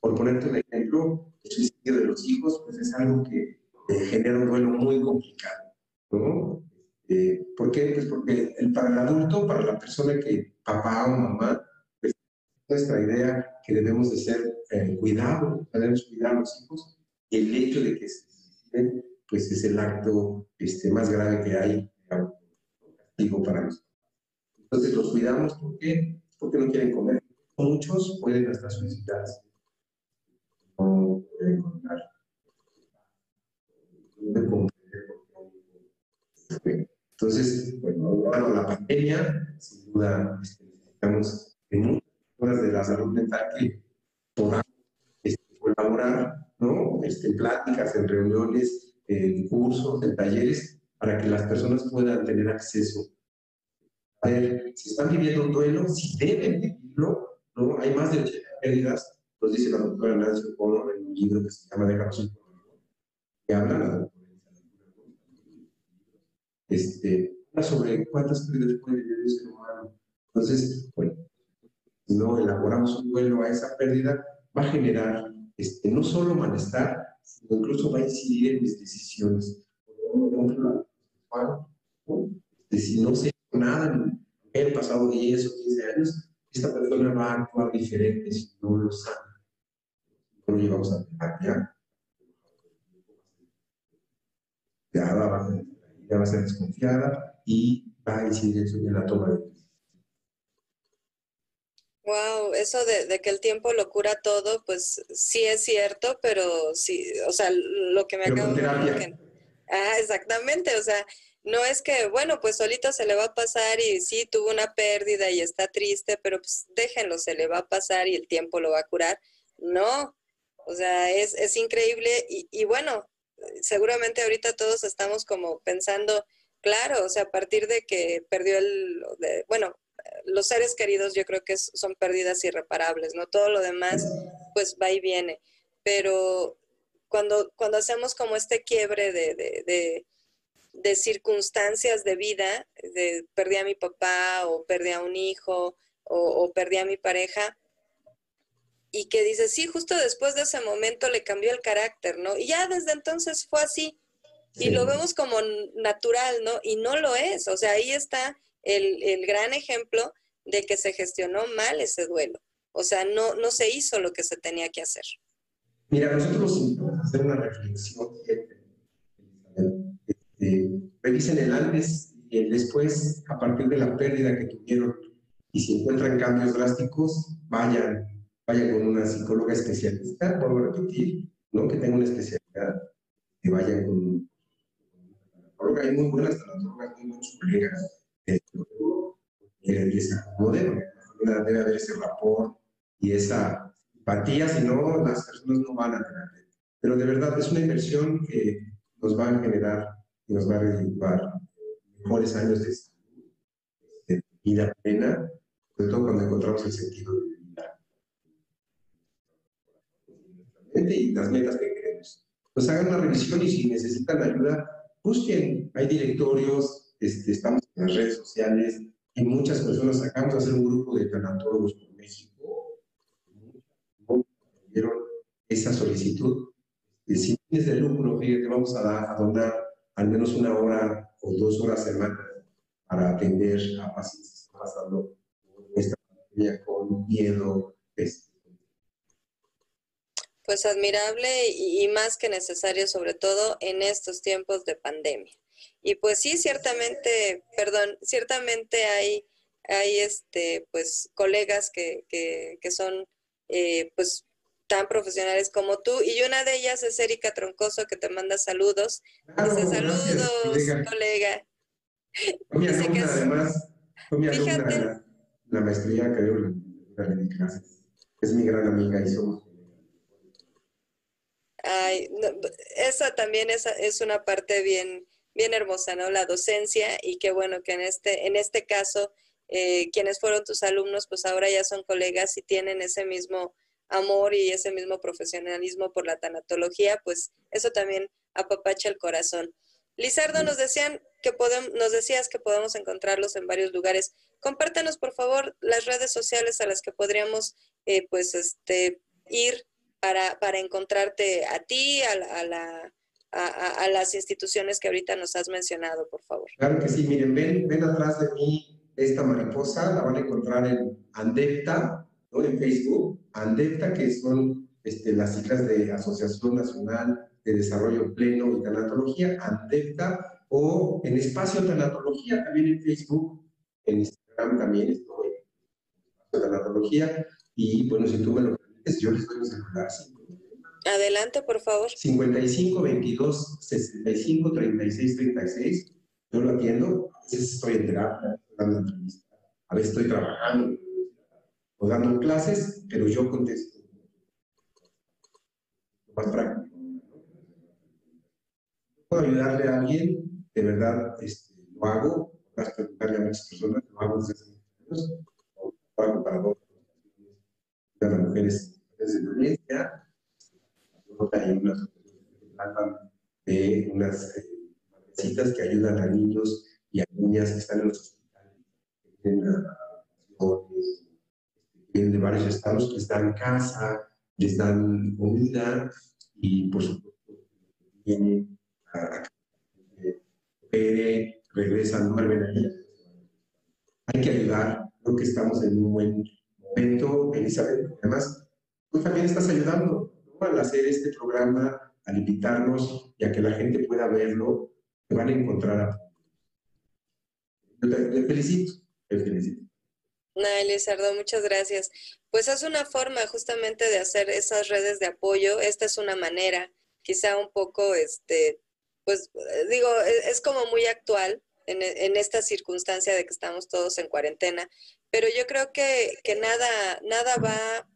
Por ponerte un ejemplo, el suicidio de los hijos pues es algo que genera un duelo muy complicado. ¿no? Eh, ¿Por qué? Pues porque para el adulto, para la persona que papá o mamá, pues nuestra idea que debemos de ser eh, cuidado, debemos cuidar a los hijos, el hecho de que se suiciden, pues es el acto este, más grave que hay, castigo para nosotros. Entonces los cuidamos, ¿por qué? Porque no quieren comer. Muchos pueden hasta suicidarse. No pueden encontrar. Entonces, bueno, la pandemia, sin duda, este, necesitamos en muchas de la salud mental que podamos este, colaborar, ¿no? Este, en pláticas, en reuniones, en cursos, en talleres, para que las personas puedan tener acceso. A ver, si están viviendo un duelo, si deben vivirlo, ¿no? Hay más de 80 pérdidas, nos dice la doctora Nancy O'Connor en un libro que se llama Déjanos que habla este, sobre cuántas pérdidas puede tener el ser humano. Entonces, bueno, no elaboramos un duelo a esa pérdida, va a generar este, no solo malestar, sino incluso va a incidir en mis decisiones. Este, si no sé nada el pasado 10 o 15 años, esta persona va a actuar diferente si no lo sabe. No lo llevamos a terapia. Ya va, a, ya va a ser desconfiada y va a incidir en la toma de Wow, eso de, de, que el tiempo lo cura todo, pues sí es cierto, pero sí, o sea, lo que me acabo de decir. Ah, exactamente, o sea, no es que, bueno, pues solito se le va a pasar y sí tuvo una pérdida y está triste, pero pues déjenlo, se le va a pasar y el tiempo lo va a curar. No, o sea, es, es increíble y, y bueno, seguramente ahorita todos estamos como pensando, claro, o sea, a partir de que perdió el, de, bueno, los seres queridos yo creo que son pérdidas irreparables, ¿no? Todo lo demás pues va y viene, pero cuando, cuando hacemos como este quiebre de, de, de, circunstancias de vida, de perdí a mi papá o perdí a un hijo o, o perdí a mi pareja, y que dice, sí, justo después de ese momento le cambió el carácter, ¿no? Y ya desde entonces fue así. Y lo vemos como natural, ¿no? Y no lo es. O sea, ahí está el, el, gran ejemplo de que se gestionó mal ese duelo. O sea, no, no se hizo lo que se tenía que hacer. Mira, nosotros intentamos hacer una reflexión. Este, revisen el antes y el después, a partir de la pérdida que tuvieron. Y si encuentran cambios drásticos, vayan, vayan con una psicóloga especialista, vuelvo a repetir, ¿no? que tenga una especialidad, que vayan con una. Hay muy buenas tanatólogas, muy buenos colegas y se acomode, debe haber ese rapport y esa empatía, si no, las personas no van a tener. Pero de verdad es una inversión que nos va a generar y nos va a redituar mejores años de vida plena, sobre todo cuando encontramos el sentido de vida y las metas que queremos. Pues hagan una revisión y si necesitan ayuda, busquen. Hay directorios, este, estamos en las redes sociales, y muchas personas acabamos de hacer un grupo de tanatólogos por México, dieron esa solicitud. Y sin fines de lucro, fíjate, vamos a, a donar al menos una hora o dos horas semana para atender a pacientes que están pasando esta pandemia con miedo. Este. Pues admirable y más que necesario, sobre todo en estos tiempos de pandemia. Y pues sí, ciertamente, perdón, ciertamente hay, hay este, pues, colegas que, que, que son, eh, pues, tan profesionales como tú. Y una de ellas es Erika Troncoso, que te manda saludos. Dice, saludos, colega. Fue mi alumna, además, fue mi alumna la, la, maestría que dio la, la. Es mi gran amiga y somos Ay, no, esa también es, es una parte bien, bien hermosa, ¿no? La docencia y qué bueno que en este, en este caso, eh, quienes fueron tus alumnos, pues ahora ya son colegas y tienen ese mismo amor y ese mismo profesionalismo por la tanatología, pues eso también apapacha el corazón. Lizardo, nos decían que podemos, nos decías que podemos encontrarlos en varios lugares. Compártanos, por favor, las redes sociales a las que podríamos, eh, pues, este, ir para, para encontrarte a ti, a a la a, las instituciones que ahorita nos has mencionado, por favor. Claro que sí, miren, ven, ven atrás de mí esta mariposa, la van a encontrar en Andepta, ¿no? en Facebook, Andepta, que son este, las siglas de Asociación Nacional de Desarrollo Pleno y Tanatología, Andepta, o en Espacio Tanatología, también en Facebook, en Instagram también estoy, Espacio Tanatología, y bueno, si tú me lo yo les doy mi celular, Adelante, por favor. 55 22 65 36 36. Yo lo atiendo. A veces estoy en terapia, dando. A veces estoy trabajando o dando clases, pero yo contesto. Más práctico. Puedo ayudarle a alguien, de verdad este, lo hago. Para preguntarle a muchas personas, lo hago desde hace muchos años. Lo hago para dos a las mujeres de violencia hay unas de unas ayudan a niños y a niñas que están en los hospitales, que vienen de varios estados, que están en casa, les dan comida y por supuesto vienen a, que regresan, vuelven ahí. Hay que ayudar, creo que estamos en un buen momento, Elizabeth, además tú también estás ayudando al hacer este programa, al invitarnos y a que la gente pueda verlo, te van a encontrar a... Te, felicito, te felicito. Muchas gracias. Pues es una forma justamente de hacer esas redes de apoyo. Esta es una manera, quizá un poco, este, pues digo, e, es, como muy actual en, en, esta circunstancia de que estamos todos en cuarentena, pero yo creo que, que nada, nada va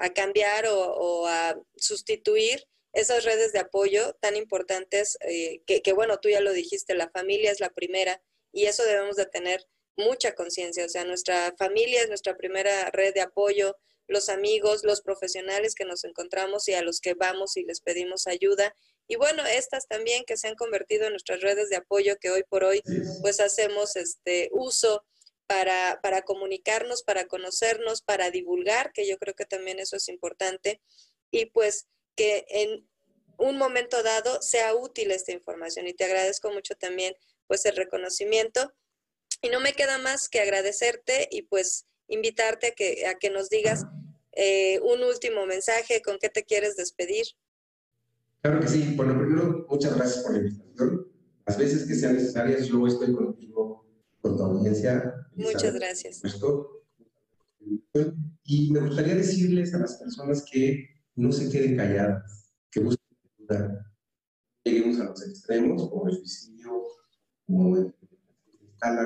a cambiar o, a sustituir esas redes de apoyo tan importantes eh, que, bueno, tú ya lo dijiste, la familia es la primera y eso debemos de tener mucha conciencia, o sea, nuestra familia es nuestra primera red de apoyo, los amigos, los profesionales que nos encontramos y a los que vamos y les pedimos ayuda. Y bueno, estas también que se han convertido en nuestras redes de apoyo que hoy por hoy pues hacemos este uso para, para comunicarnos, para conocernos, para divulgar, que yo creo que también eso es importante, y pues que en un momento dado sea útil esta información. Y te agradezco mucho también pues el reconocimiento. Y no me queda más que agradecerte y pues invitarte a que, a que nos digas eh, un último mensaje, con qué te quieres despedir. Claro que sí. Bueno, primero, muchas gracias por la invitación. Las veces que sean necesarias, yo estoy contigo con tu audiencia. Muchas gracias. Y me gustaría decirles a las personas que no se queden calladas, que busquen ayuda. Lleguemos a los extremos, como el suicidio, como el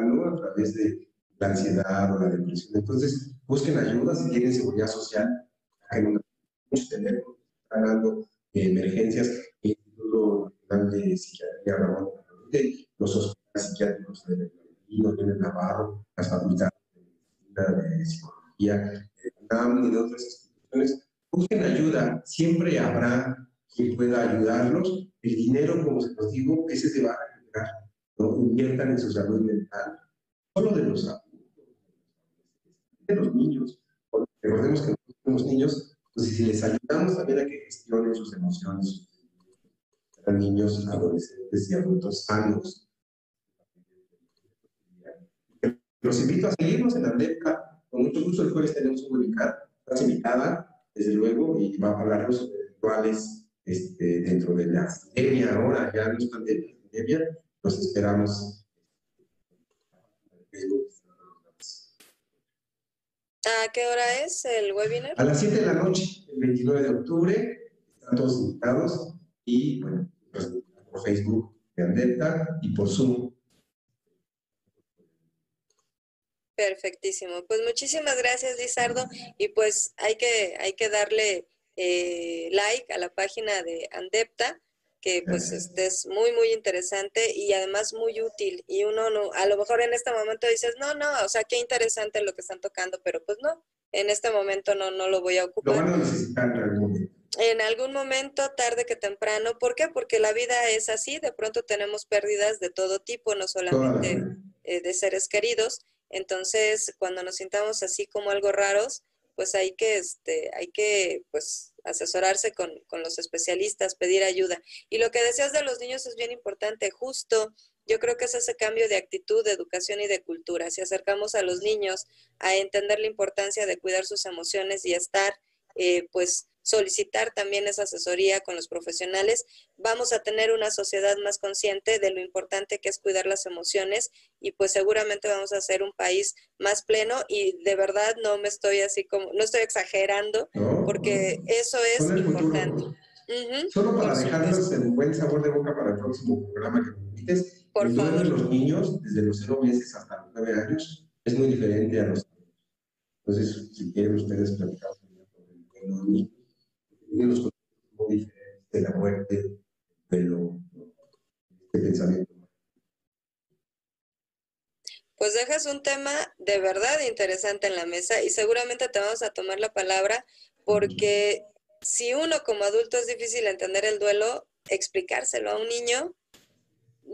¿no? a través de la ansiedad o la depresión. Entonces, busquen ayuda si tienen seguridad social, no muchos teléfonos están dando emergencias, el Instituto Nacional de Psiquiatría Ramón los hospitales psiquiátricos de no tiene Navarro, las facultades de psicología, de UNAM y de otras instituciones, busquen ayuda, siempre habrá quien pueda ayudarlos. El dinero, como se los digo, ese se va a generar. ¿no? Inviertan en su salud mental, solo de los adultos, de los niños. Porque recordemos que somos niños, pues si les ayudamos también a que gestionen sus emociones, a niños, adolescentes y adultos sanos, Los invito a seguirnos en Andepca. Con mucho gusto el jueves tenemos un webinar. Estás invitada, desde luego, y va a hablarnos rituales este, dentro de la pandemia ahora, ya no es pandemia, los esperamos. ¿A qué hora es el webinar? A las 7 de la noche, el 29 de octubre. Están todos invitados y, bueno, pues, por Facebook de Andepca y por Zoom Perfectísimo. Pues muchísimas gracias, Lizardo. Y pues hay que, hay que darle eh, like a la página de Andepta, que pues este es muy, muy interesante y además muy útil. Y uno no, a lo mejor en este momento dices, no, no, o sea, qué interesante lo que están tocando, pero pues no, en este momento no, no lo voy a ocupar. Lo van a necesitar en algún momento. En algún momento, tarde que temprano. ¿Por qué? Porque la vida es así, de pronto tenemos pérdidas de todo tipo, no solamente eh, de seres queridos. Entonces, cuando nos sintamos así como algo raros, pues hay que, este, hay que, pues, asesorarse con, con, los especialistas, pedir ayuda. Y lo que deseas de los niños es bien importante, justo yo creo que es ese cambio de actitud, de educación y de cultura. Si acercamos a los niños a entender la importancia de cuidar sus emociones y estar, eh, pues, solicitar también esa asesoría con los profesionales, vamos a tener una sociedad más consciente de lo importante que es cuidar las emociones y pues seguramente vamos a ser un país más pleno y de verdad no me estoy así como, no estoy exagerando porque eso es importante. Solo para dejarlos en buen sabor de boca para el próximo programa que me invites, Por el favor. de los niños, desde los cero meses hasta los nueve años, es muy diferente a los Entonces, si quieren ustedes platicar sobre los niños, los muy de la muerte, pero de pensamiento. Pues dejas un tema de verdad interesante en la mesa y seguramente te vamos a tomar la palabra porque si uno como adulto es difícil entender el duelo, explicárselo a un niño,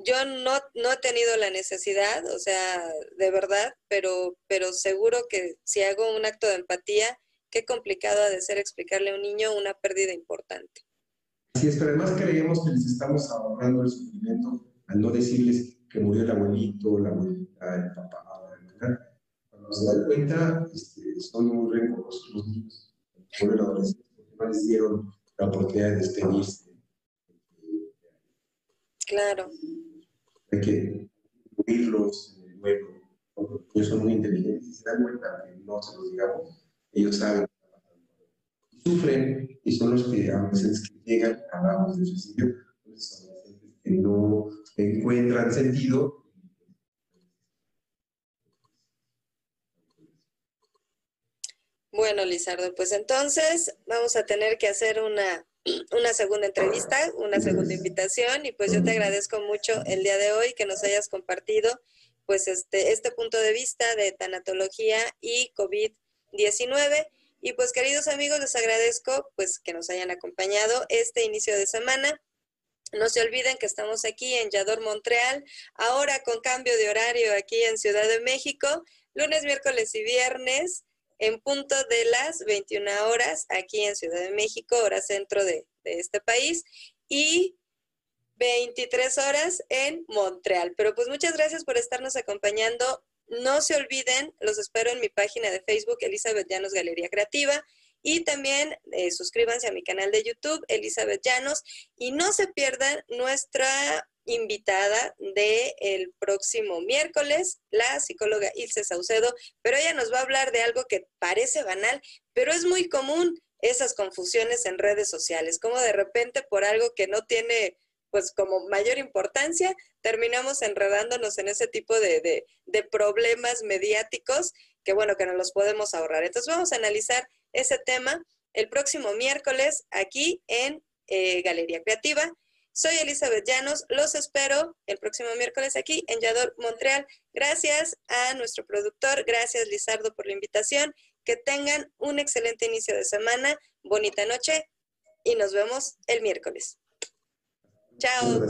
yo no, no he tenido la necesidad, o sea, de verdad, pero, pero seguro que si hago un acto de empatía, qué complicado ha de ser explicarle a un niño una pérdida importante. Así es, pero además creemos que les estamos ahorrando el sufrimiento al no decirles que murió el abuelito, la abuelita, el papá, ¿verdad? Cuando se dan cuenta, este, son muy rencorosos los niños, vuelven adolescentes, porque no les dieron la oportunidad de despedirse. Claro. Hay que incluirlos en el juego, porque ellos son muy inteligentes y se dan cuenta que no se los digamos, ellos saben sufren y son los que a veces llegan, hablamos de suicidio, los adolescentes que no encuentran sentido. Bueno, Lizardo, pues entonces vamos a tener que hacer una, una segunda entrevista, una segunda invitación y pues yo te agradezco mucho el día de hoy que nos hayas compartido pues este, este punto de vista de tanatología y COVID-19 y pues queridos amigos, les agradezco pues que nos hayan acompañado este inicio de semana. No se olviden que estamos aquí en Yador, Montreal, ahora con cambio de horario aquí en Ciudad de México, lunes, miércoles y viernes en punto de las 21 horas aquí en Ciudad de México, hora centro de, de este país, y 23 horas en Montreal. Pero pues muchas gracias por estarnos acompañando no se olviden, los espero en mi página de Facebook, Elizabeth Llanos Galería Creativa. Y también eh, suscríbanse a mi canal de YouTube, Elizabeth Llanos. Y no se pierdan nuestra invitada del el próximo miércoles, la psicóloga Ilse Saucedo. Pero ella nos va a hablar de algo que parece banal, pero es muy común esas confusiones en redes sociales, como de repente por algo que no tiene pues como mayor importancia, terminamos enredándonos en ese tipo de, problemas mediáticos que bueno, que no los podemos ahorrar. Entonces vamos a analizar ese tema el próximo miércoles aquí en eh, Galería Creativa. Soy Elizabeth Llanos, los espero el próximo miércoles aquí en Yador, Montreal. Gracias a nuestro productor, gracias Lizardo por la invitación. Que tengan un excelente inicio de semana, bonita noche y nos vemos el miércoles. Chao.